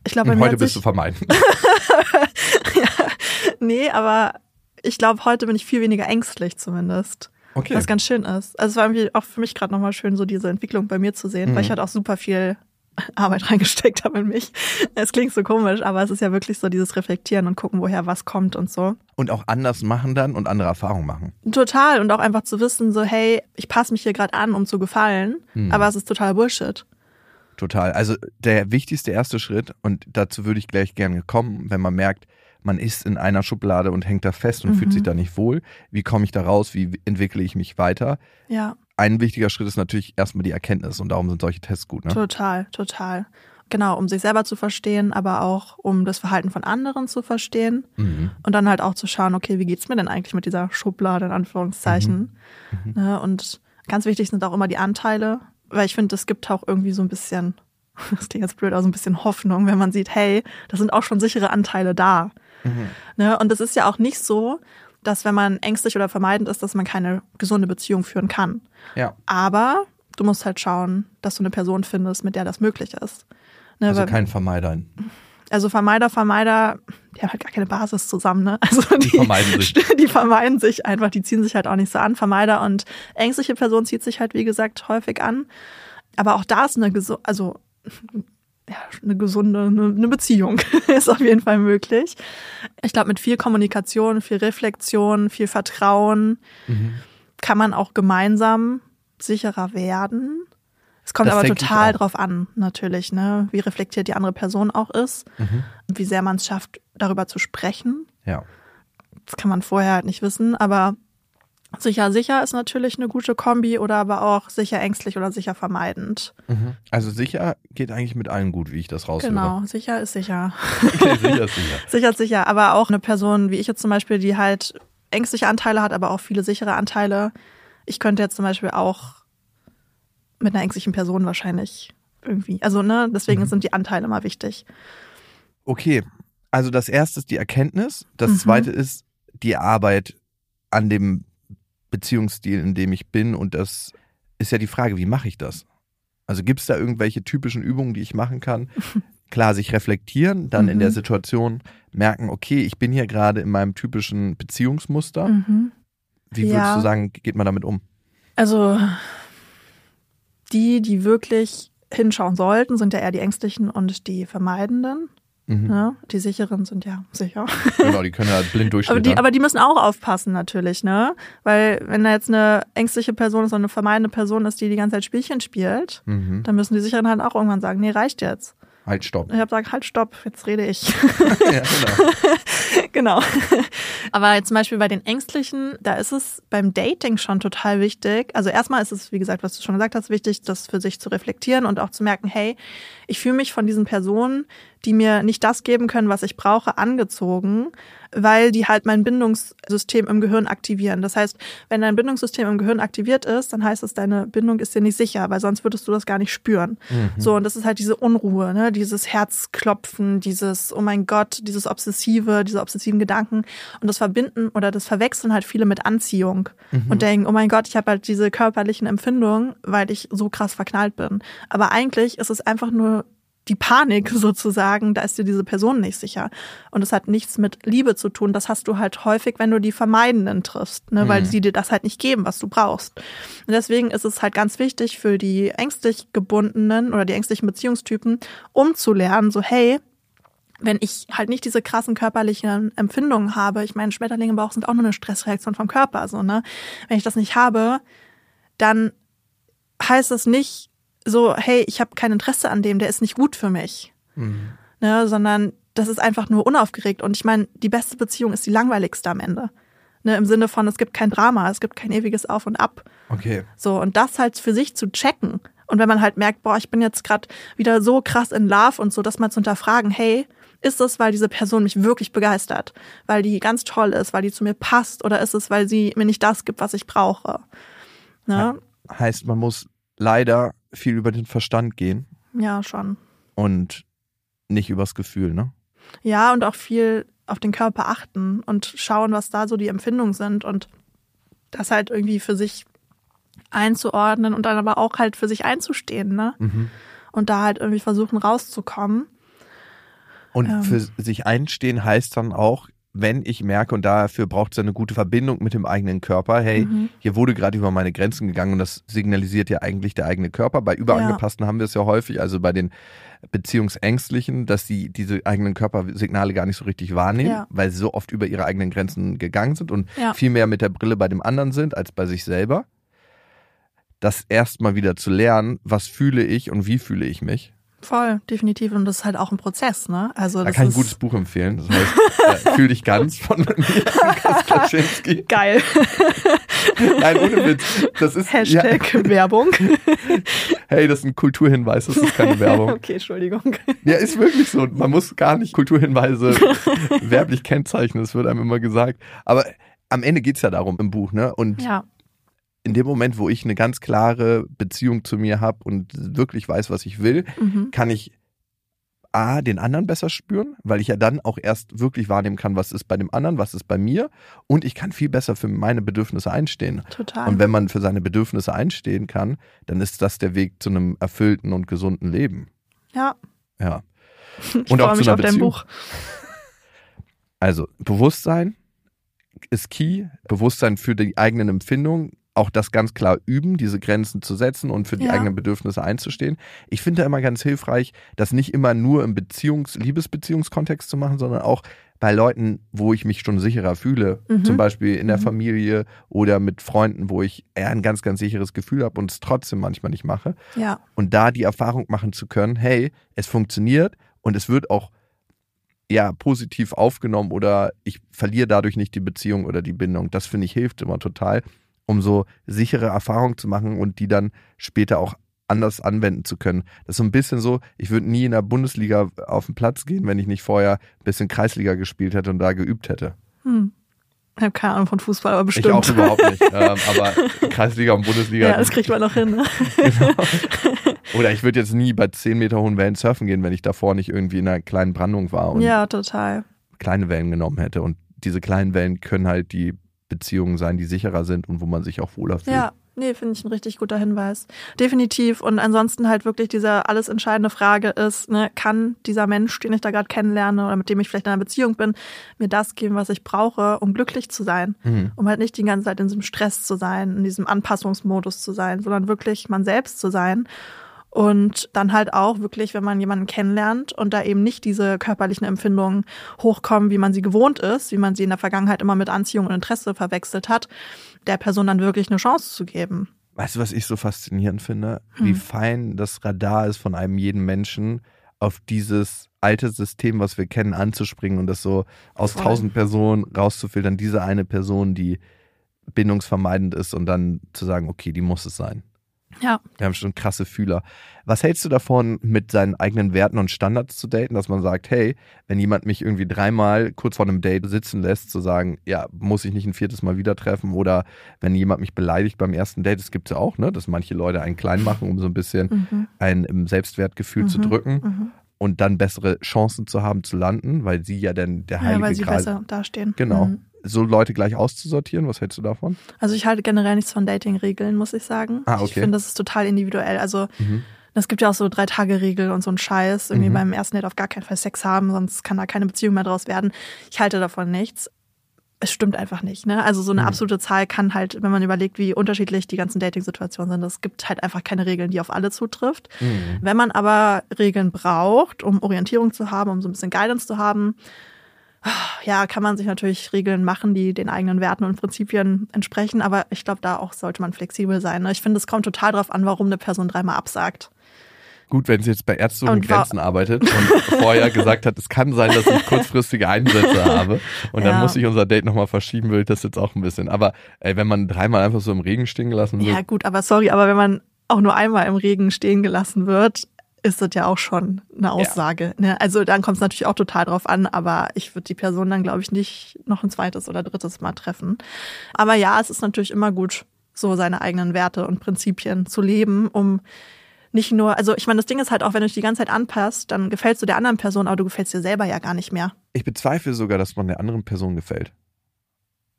Ich glaube, mir heute bist du sich, vermeiden. nee, aber ich glaube, heute bin ich viel weniger ängstlich zumindest. Okay. Was ganz schön ist. Also es war irgendwie auch für mich gerade nochmal schön, so diese Entwicklung bei mir zu sehen, weil Mhm. ich halt auch super viel Arbeit reingesteckt habe in mich. Es klingt so komisch, aber es ist ja wirklich so dieses Reflektieren und gucken, woher was kommt und so. Und auch anders machen dann und andere Erfahrungen machen. Total. Und auch einfach zu wissen, so, hey, ich passe mich hier gerade an, um zu gefallen, Hm. aber es ist total Bullshit. Total. Also der wichtigste erste Schritt, und dazu würde ich gleich gerne kommen, wenn man merkt, man ist in einer Schublade und hängt da fest und Mhm. fühlt sich da nicht wohl. Wie komme ich da raus? Wie entwickle ich mich weiter? Ja, Ein wichtiger Schritt ist natürlich erstmal die Erkenntnis und darum sind solche Tests gut. Ne? total, total. Genau, um sich selber zu verstehen, aber auch um das Verhalten von anderen zu verstehen Mhm. und dann halt auch zu schauen, okay, wie geht's mir denn eigentlich mit dieser Schublade in Anführungszeichen? Mhm. Ne, und Ganz wichtig sind auch immer die Anteile, weil ich finde, es gibt auch irgendwie so ein bisschen, das klingt jetzt blöd, aber so ein bisschen Hoffnung, wenn man sieht, hey, da sind auch schon sichere Anteile da. Mhm. Ne? Und es ist ja auch nicht so, dass wenn man ängstlich oder vermeidend ist, dass man keine gesunde Beziehung führen kann. Ja. Aber du musst halt schauen, dass du eine Person findest, mit der das möglich ist. Ne? Also kein Vermeider. Also Vermeider, Vermeider, die haben halt gar keine Basis zusammen, ne? Also die, die, vermeiden sich. Die vermeiden sich einfach, die ziehen sich halt auch nicht so an. Vermeider und ängstliche Person zieht sich halt, wie gesagt, häufig an. Aber auch da ist eine, also ja, eine gesunde eine, Beziehung ist auf jeden Fall möglich. Ich glaube, mit viel Kommunikation, viel Reflexion, viel Vertrauen mhm. kann man auch gemeinsam sicherer werden. Es kommt das aber total drauf an, natürlich, ne? wie reflektiert die andere Person auch ist, mhm. wie sehr man es schafft, darüber zu sprechen. Ja. Das kann man vorher halt nicht wissen, aber Sicher, sicher ist natürlich eine gute Kombi oder aber auch sicher ängstlich oder sicher vermeidend. Mhm. Also sicher geht eigentlich mit allen gut, wie ich das raushöre. Genau, sicher ist sicher. Okay, sicher ist sicher. sicher ist sicher, aber auch eine Person wie ich jetzt zum Beispiel, die halt ängstliche Anteile hat, aber auch viele sichere Anteile. Ich könnte jetzt zum Beispiel auch mit einer ängstlichen Person wahrscheinlich irgendwie, also ne, deswegen mhm. sind die Anteile immer wichtig. Okay, also das erste ist die Erkenntnis, das mhm. zweite ist die Arbeit an dem Beziehungsstil, in dem ich bin. Und das ist ja die Frage, wie mache ich das? Also gibt es da irgendwelche typischen Übungen, die ich machen kann? Klar, sich reflektieren, dann mhm. in der mhm. Situation merken, okay, ich bin hier gerade in meinem typischen Beziehungsmuster. Mhm. Wie würdest ja. du sagen, geht man damit um? Also die, die wirklich hinschauen sollten, sind ja eher die Ängstlichen und die Vermeidenden. Mhm. Ne? Die sicheren sind ja sicher. Genau, die können ja blind durchschnitt. aber, die, aber die müssen auch aufpassen natürlich, ne? Weil wenn da jetzt eine ängstliche Person ist und eine vermeidende Person ist, die die ganze Zeit Spielchen spielt, mhm. dann müssen die sicheren halt auch irgendwann sagen, nee, reicht jetzt. Halt, stopp. Ich habe gesagt, halt, stopp, jetzt rede ich. ja, genau. genau. Aber zum Beispiel bei den Ängstlichen, da ist es beim Dating schon total wichtig. Also erstmal ist es, wie gesagt, was du schon gesagt hast, wichtig, das für sich zu reflektieren und auch zu merken, hey, ich fühle mich von diesen Personen, die mir nicht das geben können, was ich brauche, angezogen weil die halt mein Bindungssystem im Gehirn aktivieren. Das heißt, wenn dein Bindungssystem im Gehirn aktiviert ist, dann heißt es, deine Bindung ist dir nicht sicher, weil sonst würdest du das gar nicht spüren. Mhm. So, und das ist halt diese Unruhe, ne? dieses Herzklopfen, dieses, oh mein Gott, dieses Obsessive, diese obsessiven Gedanken. Und das Verbinden oder das Verwechseln halt viele mit Anziehung mhm. und denken, oh mein Gott, ich habe halt diese körperlichen Empfindungen, weil ich so krass verknallt bin. Aber eigentlich ist es einfach nur die Panik sozusagen, da ist dir diese Person nicht sicher. Und es hat nichts mit Liebe zu tun. Das hast du halt häufig, wenn du die Vermeidenden triffst, ne? weil mhm. sie dir das halt nicht geben, was du brauchst. Und deswegen ist es halt ganz wichtig für die ängstlich gebundenen oder die ängstlichen Beziehungstypen, um zu lernen, so hey, wenn ich halt nicht diese krassen körperlichen Empfindungen habe, ich meine, Schmetterlinge im Bauch sind auch nur eine Stressreaktion vom Körper, so, ne? Wenn ich das nicht habe, dann heißt es nicht, so, hey, ich habe kein Interesse an dem, der ist nicht gut für mich. Mhm. Ne, sondern das ist einfach nur unaufgeregt. Und ich meine, die beste Beziehung ist die langweiligste am Ende. Ne, Im Sinne von, es gibt kein Drama, es gibt kein ewiges Auf und Ab. Okay. So, und das halt für sich zu checken. Und wenn man halt merkt, boah, ich bin jetzt gerade wieder so krass in Love und so, dass man zu hinterfragen, hey, ist es, weil diese Person mich wirklich begeistert, weil die ganz toll ist, weil die zu mir passt, oder ist es, weil sie mir nicht das gibt, was ich brauche? Ne? Heißt, man muss leider viel über den Verstand gehen. Ja, schon. Und nicht übers Gefühl, ne? Ja, und auch viel auf den Körper achten und schauen, was da so die Empfindungen sind und das halt irgendwie für sich einzuordnen und dann aber auch halt für sich einzustehen, ne? Mhm. Und da halt irgendwie versuchen rauszukommen. Und ähm. für sich einstehen heißt dann auch, wenn ich merke, und dafür braucht es eine gute Verbindung mit dem eigenen Körper, hey, mhm. hier wurde gerade über meine Grenzen gegangen und das signalisiert ja eigentlich der eigene Körper. Bei Überangepassten ja. haben wir es ja häufig, also bei den Beziehungsängstlichen, dass sie diese eigenen Körpersignale gar nicht so richtig wahrnehmen, ja. weil sie so oft über ihre eigenen Grenzen gegangen sind und ja. viel mehr mit der Brille bei dem anderen sind als bei sich selber. Das erstmal wieder zu lernen, was fühle ich und wie fühle ich mich Voll, definitiv. Und das ist halt auch ein Prozess, ne? Also, da kann ich ein gutes Buch empfehlen. Das heißt, äh, Fühl dich ganz von mir, Geil. Nein, ohne Witz. Das ist, Hashtag ja. Werbung. Hey, das ist ein Kulturhinweis, das ist keine Werbung. Okay, Entschuldigung. Ja, ist wirklich so. Man muss gar nicht Kulturhinweise werblich kennzeichnen, das wird einem immer gesagt. Aber am Ende geht's ja darum im Buch, ne? Und ja in dem Moment, wo ich eine ganz klare Beziehung zu mir habe und wirklich weiß, was ich will, Mhm. kann ich A, den anderen besser spüren, weil ich ja dann auch erst wirklich wahrnehmen kann, was ist bei dem anderen, was ist bei mir und ich kann viel besser für meine Bedürfnisse einstehen. Total. Und wenn man für seine Bedürfnisse einstehen kann, dann ist das der Weg zu einem erfüllten und gesunden Leben. ja, Ja. ich Und freue auch zu mich einer auf dein. Buch. Also Bewusstsein ist key. Bewusstsein für die eigenen Empfindungen. Auch das ganz klar üben, diese Grenzen zu setzen und für die Ja. eigenen Bedürfnisse einzustehen. Ich finde da immer ganz hilfreich, das nicht immer nur im Beziehungs-, Liebesbeziehungskontext zu machen, sondern auch bei Leuten, wo ich mich schon sicherer fühle. Mhm. Zum Beispiel in der Mhm. Familie oder mit Freunden, wo ich eher ein ganz, ganz sicheres Gefühl habe und es trotzdem manchmal nicht mache. Ja, und da die Erfahrung machen zu können, hey, es funktioniert und es wird auch ja positiv aufgenommen oder ich verliere dadurch nicht die Beziehung oder die Bindung. Das finde ich hilft immer total, um so sichere Erfahrungen zu machen und die dann später auch anders anwenden zu können. Das ist so ein bisschen so, ich würde nie in der Bundesliga auf den Platz gehen, wenn ich nicht vorher ein bisschen Kreisliga gespielt hätte und da geübt hätte. hm. ich habe keine Ahnung von Fußball, aber bestimmt. Ich auch überhaupt nicht. ähm, aber Kreisliga und Bundesliga. ja, das kriegt man noch hin. Ne? Genau. Oder ich würde jetzt nie bei 10 Meter hohen Wellen surfen gehen, wenn ich davor nicht irgendwie in einer kleinen Brandung war und ja, total. kleine Wellen genommen hätte. Und diese kleinen Wellen können halt die Beziehungen sein, die sicherer sind und wo man sich auch wohler fühlt. Ja, nee, finde ich ein richtig guter Hinweis. Definitiv. Und ansonsten halt wirklich diese alles entscheidende Frage ist, ne, kann dieser Mensch, den ich da gerade kennenlerne oder mit dem ich vielleicht in einer Beziehung bin, mir das geben, was ich brauche, um glücklich zu sein? Mhm. Um halt nicht die ganze Zeit in diesem Stress zu sein, in diesem Anpassungsmodus zu sein, sondern wirklich man selbst zu sein. Und dann halt auch wirklich, wenn man jemanden kennenlernt und da eben nicht diese körperlichen Empfindungen hochkommen, wie man sie gewohnt ist, wie man sie in der Vergangenheit immer mit Anziehung und Interesse verwechselt hat, der Person dann wirklich eine Chance zu geben. Weißt du, was ich so faszinierend finde? Wie Hm. fein das Radar ist von einem jeden Menschen, auf dieses alte System, was wir kennen, anzuspringen und das so aus tausend Personen rauszufiltern, diese eine Person, die bindungsvermeidend ist und dann zu sagen, okay, die muss es sein. Ja, Wir haben schon krasse Fühler. Was hältst du davon, mit seinen eigenen Werten und Standards zu daten, dass man sagt, hey, wenn jemand mich irgendwie dreimal kurz vor einem Date sitzen lässt, zu sagen, ja, muss ich nicht ein viertes Mal wieder treffen oder wenn jemand mich beleidigt beim ersten Date, das gibt's ja auch, ne, dass manche Leute einen klein machen, um so ein bisschen mhm. einen im Selbstwertgefühl zu Mhm. drücken Mhm. und dann bessere Chancen zu haben zu landen, weil sie ja dann der ja heilige weil sie Gral besser dastehen. Genau. Mhm. So Leute gleich auszusortieren, was hältst du davon? Also ich halte generell nichts von Dating-Regeln, muss ich sagen. Ah, Ich okay. finde, das ist total individuell. Also Mhm. es gibt ja auch so Drei-Tage-Regel und so ein Scheiß. Irgendwie Mhm. beim ersten Date auf gar keinen Fall Sex haben, sonst kann da keine Beziehung mehr draus werden. Ich halte davon nichts. Es stimmt einfach nicht. Ne? Also so eine Mhm. absolute Zahl kann halt, wenn man überlegt, wie unterschiedlich die ganzen Dating-Situationen sind, es gibt halt einfach keine Regeln, die auf alle zutrifft. Mhm. Wenn man aber Regeln braucht, um Orientierung zu haben, um so ein bisschen Guidance zu haben, ja, kann man sich natürlich Regeln machen, die den eigenen Werten und Prinzipien entsprechen. Aber ich glaube, da auch sollte man flexibel sein. ne? Ich finde, es kommt total drauf an, warum eine Person dreimal absagt. Gut, wenn sie jetzt bei Ärzte ohne Grenzen arbeitet und vorher gesagt hat, es kann sein, dass ich kurzfristige Einsätze habe und dann Ja. muss ich unser Date nochmal verschieben, will ich das jetzt auch ein bisschen. Aber ey, wenn man dreimal einfach so im Regen stehen gelassen wird, Ja, gut, aber sorry, aber wenn man auch nur einmal im Regen stehen gelassen wird, ist das ja auch schon eine Aussage. Ne? Also dann kommt es natürlich auch total drauf an, aber ich würde die Person dann, glaube ich, nicht noch ein zweites oder drittes Mal treffen. Aber ja, es ist natürlich immer gut, so seine eigenen Werte und Prinzipien zu leben, um nicht nur, also ich meine, das Ding ist halt auch, wenn du dich die ganze Zeit anpasst, dann gefällst du der anderen Person, aber du gefällst dir selber ja gar nicht mehr. ich bezweifle sogar, dass man der anderen Person gefällt.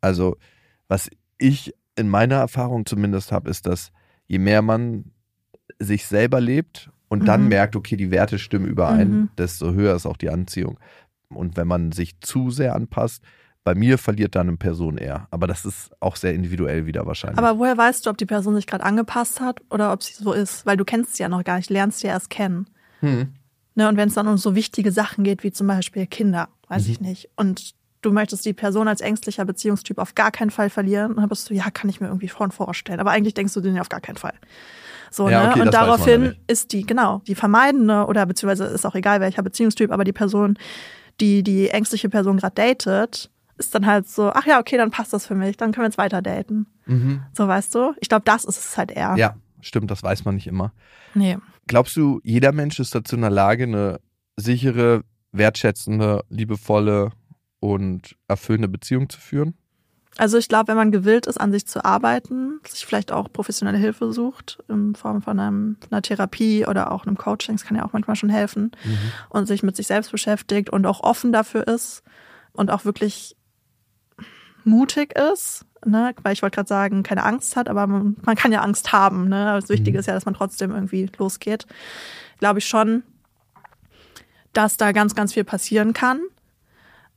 Also, was ich in meiner Erfahrung zumindest habe, ist, dass je mehr man sich selber lebt und dann Mhm. merkt, okay, die Werte stimmen überein, Mhm. desto höher ist auch die Anziehung. Und wenn man sich zu sehr anpasst, bei mir verliert dann eine Person eher. Aber das ist auch sehr individuell wieder wahrscheinlich. Aber woher weißt du, ob die Person sich gerade angepasst hat oder ob sie so ist? Weil du kennst sie ja noch gar nicht, lernst sie ja erst kennen. hm. Ne, und wenn es dann um so wichtige Sachen geht, wie zum Beispiel Kinder, weiß Mhm. ich nicht. Und du möchtest die Person als ängstlicher Beziehungstyp auf gar keinen Fall verlieren, dann bist du, ja, kann ich mir irgendwie vorn vorstellen. Aber eigentlich denkst du den ja auf gar keinen Fall. So, Ja, ne? okay, und man ja daraufhin ist die, genau, die vermeidende oder beziehungsweise ist auch egal welcher Beziehungstyp, aber die Person, die die ängstliche Person gerade datet, ist dann halt so, ach ja, okay, dann passt das für mich, dann können wir jetzt weiter daten. Mhm. So, weißt du? Ich glaube, das ist es halt eher. Ja, stimmt, das weiß man nicht immer. Nee. Glaubst du, jeder Mensch ist dazu in der Lage, eine sichere, wertschätzende, liebevolle und erfüllende Beziehung zu führen? Also ich glaube, wenn man gewillt ist, an sich zu arbeiten, sich vielleicht auch professionelle Hilfe sucht, in Form von einem, einer Therapie oder auch einem Coaching, das kann ja auch manchmal schon helfen, mhm. und sich mit sich selbst beschäftigt und auch offen dafür ist und auch wirklich mutig ist, ne? weil ich wollte gerade sagen, keine Angst hat, aber man, man kann ja Angst haben. Ne? Das Wichtige mhm. ist ja, dass man trotzdem irgendwie losgeht. Glaube ich schon, dass da ganz, ganz viel passieren kann.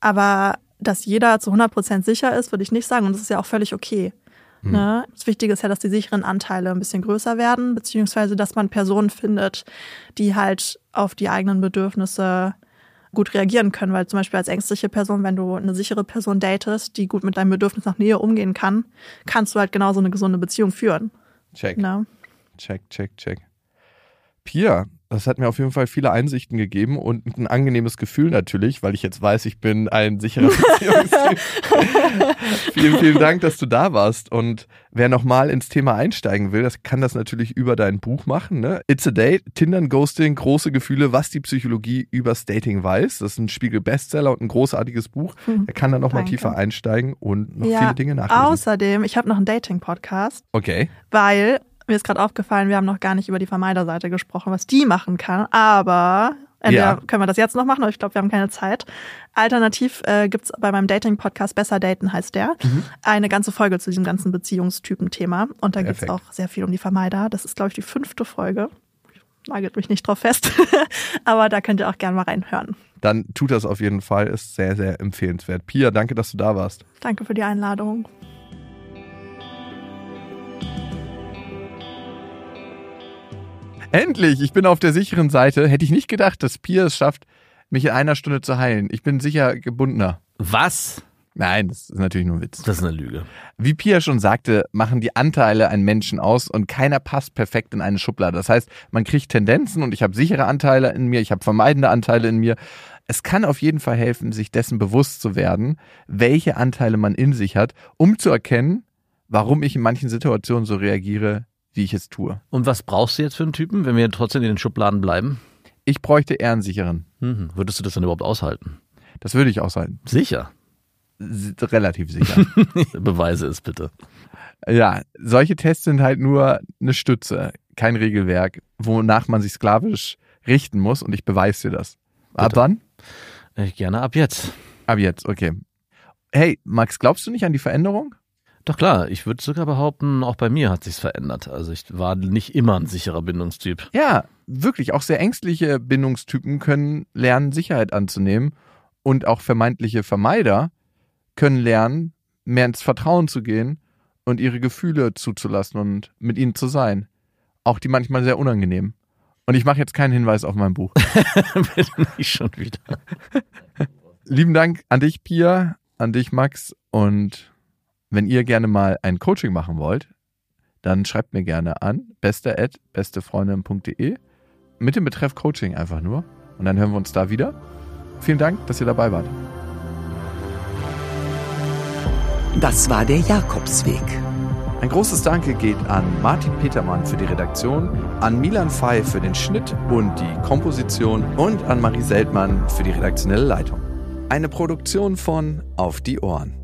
Aber dass jeder zu 100 Prozent sicher ist, würde ich nicht sagen. Und das ist ja auch völlig okay. Mhm. Ne? Das Wichtige ist ja, dass die sicheren Anteile ein bisschen größer werden, beziehungsweise dass man Personen findet, die halt auf die eigenen Bedürfnisse gut reagieren können, weil zum Beispiel als ängstliche Person, wenn du eine sichere Person datest, die gut mit deinem Bedürfnis nach Nähe umgehen kann, kannst du halt genauso eine gesunde Beziehung führen. Check. Ne? Check, check, check. Pia, das hat mir auf jeden Fall viele Einsichten gegeben und ein angenehmes Gefühl natürlich, weil ich jetzt weiß, ich bin ein sicherer Beziehungstyp. vielen, vielen Dank, dass du da warst. Und wer nochmal ins Thema einsteigen will, das kann das natürlich über dein Buch machen. Ne? It's a Date, Tindern, Ghosting, große Gefühle, was die Psychologie übers Dating weiß. Das ist ein Spiegel-Bestseller und ein großartiges Buch. Hm, er kann da nochmal tiefer einsteigen und noch ja, viele Dinge nachlesen. Außerdem, ich habe noch einen Dating-Podcast. Okay. Weil mir ist gerade aufgefallen, wir haben noch gar nicht über die Vermeiderseite gesprochen, was die machen kann. Aber entweder ja. können wir das jetzt noch machen, aber ich glaube, wir haben keine Zeit. Alternativ äh, gibt bei meinem Dating-Podcast Besser Daten heißt der, mhm. eine ganze Folge zu diesem ganzen Beziehungstypen-Thema. Und da geht es auch sehr viel um die Vermeider. Das ist, glaube ich, die fünfte Folge. Nagelt mich nicht drauf fest. aber da könnt ihr auch gerne mal reinhören. Dann tut das auf jeden Fall, ist sehr, sehr empfehlenswert. Pia, danke, dass du da warst. Danke für die Einladung. Endlich, ich bin auf der sicheren Seite. Hätte ich nicht gedacht, dass Pia es schafft, mich in einer Stunde zu heilen. Ich bin sicher gebundener. Was? Nein, das ist natürlich nur ein Witz. Das ist eine Lüge. Wie Pia schon sagte, machen die Anteile einen Menschen aus und keiner passt perfekt in eine Schublade. Das heißt, man kriegt Tendenzen und ich habe sichere Anteile in mir, ich habe vermeidende Anteile in mir. Es kann auf jeden Fall helfen, sich dessen bewusst zu werden, welche Anteile man in sich hat, um zu erkennen, warum ich in manchen Situationen so reagiere, wie ich es tue. Und was brauchst du jetzt für einen Typen, wenn wir trotzdem in den Schubladen bleiben? Ich bräuchte eher einen sicheren. Mhm. Würdest du das dann überhaupt aushalten? Das würde ich aushalten. Sicher? Relativ sicher. Beweise es bitte. Ja, solche Tests sind halt nur eine Stütze, kein Regelwerk, wonach man sich sklavisch richten muss und ich beweise dir das. Ab bitte. wann? Ich äh, gerne ab jetzt. Ab jetzt, okay. Hey, Max, glaubst du nicht an die Veränderung? Doch klar, ich würde sogar behaupten, auch bei mir hat sich's verändert. Also ich war nicht immer ein sicherer Bindungstyp. Ja, wirklich. Auch sehr ängstliche Bindungstypen können lernen, Sicherheit anzunehmen. Und auch vermeintliche Vermeider können lernen, mehr ins Vertrauen zu gehen und ihre Gefühle zuzulassen und mit ihnen zu sein. Auch die manchmal sehr unangenehm. Und ich mache jetzt keinen Hinweis auf mein Buch. Bitte nicht schon wieder. Lieben Dank an dich, Pia, an dich, Max, und wenn ihr gerne mal ein Coaching machen wollt, dann schreibt mir gerne an beste@bestefreundin.de mit dem Betreff Coaching einfach nur und dann hören wir uns da wieder. Vielen Dank, dass ihr dabei wart. Das war der Jakobsweg. Ein großes Danke geht an Martin Petermann für die Redaktion, an Milan Fey für den Schnitt und die Komposition und an Marie Seltmann für die redaktionelle Leitung. Eine Produktion von Auf die Ohren.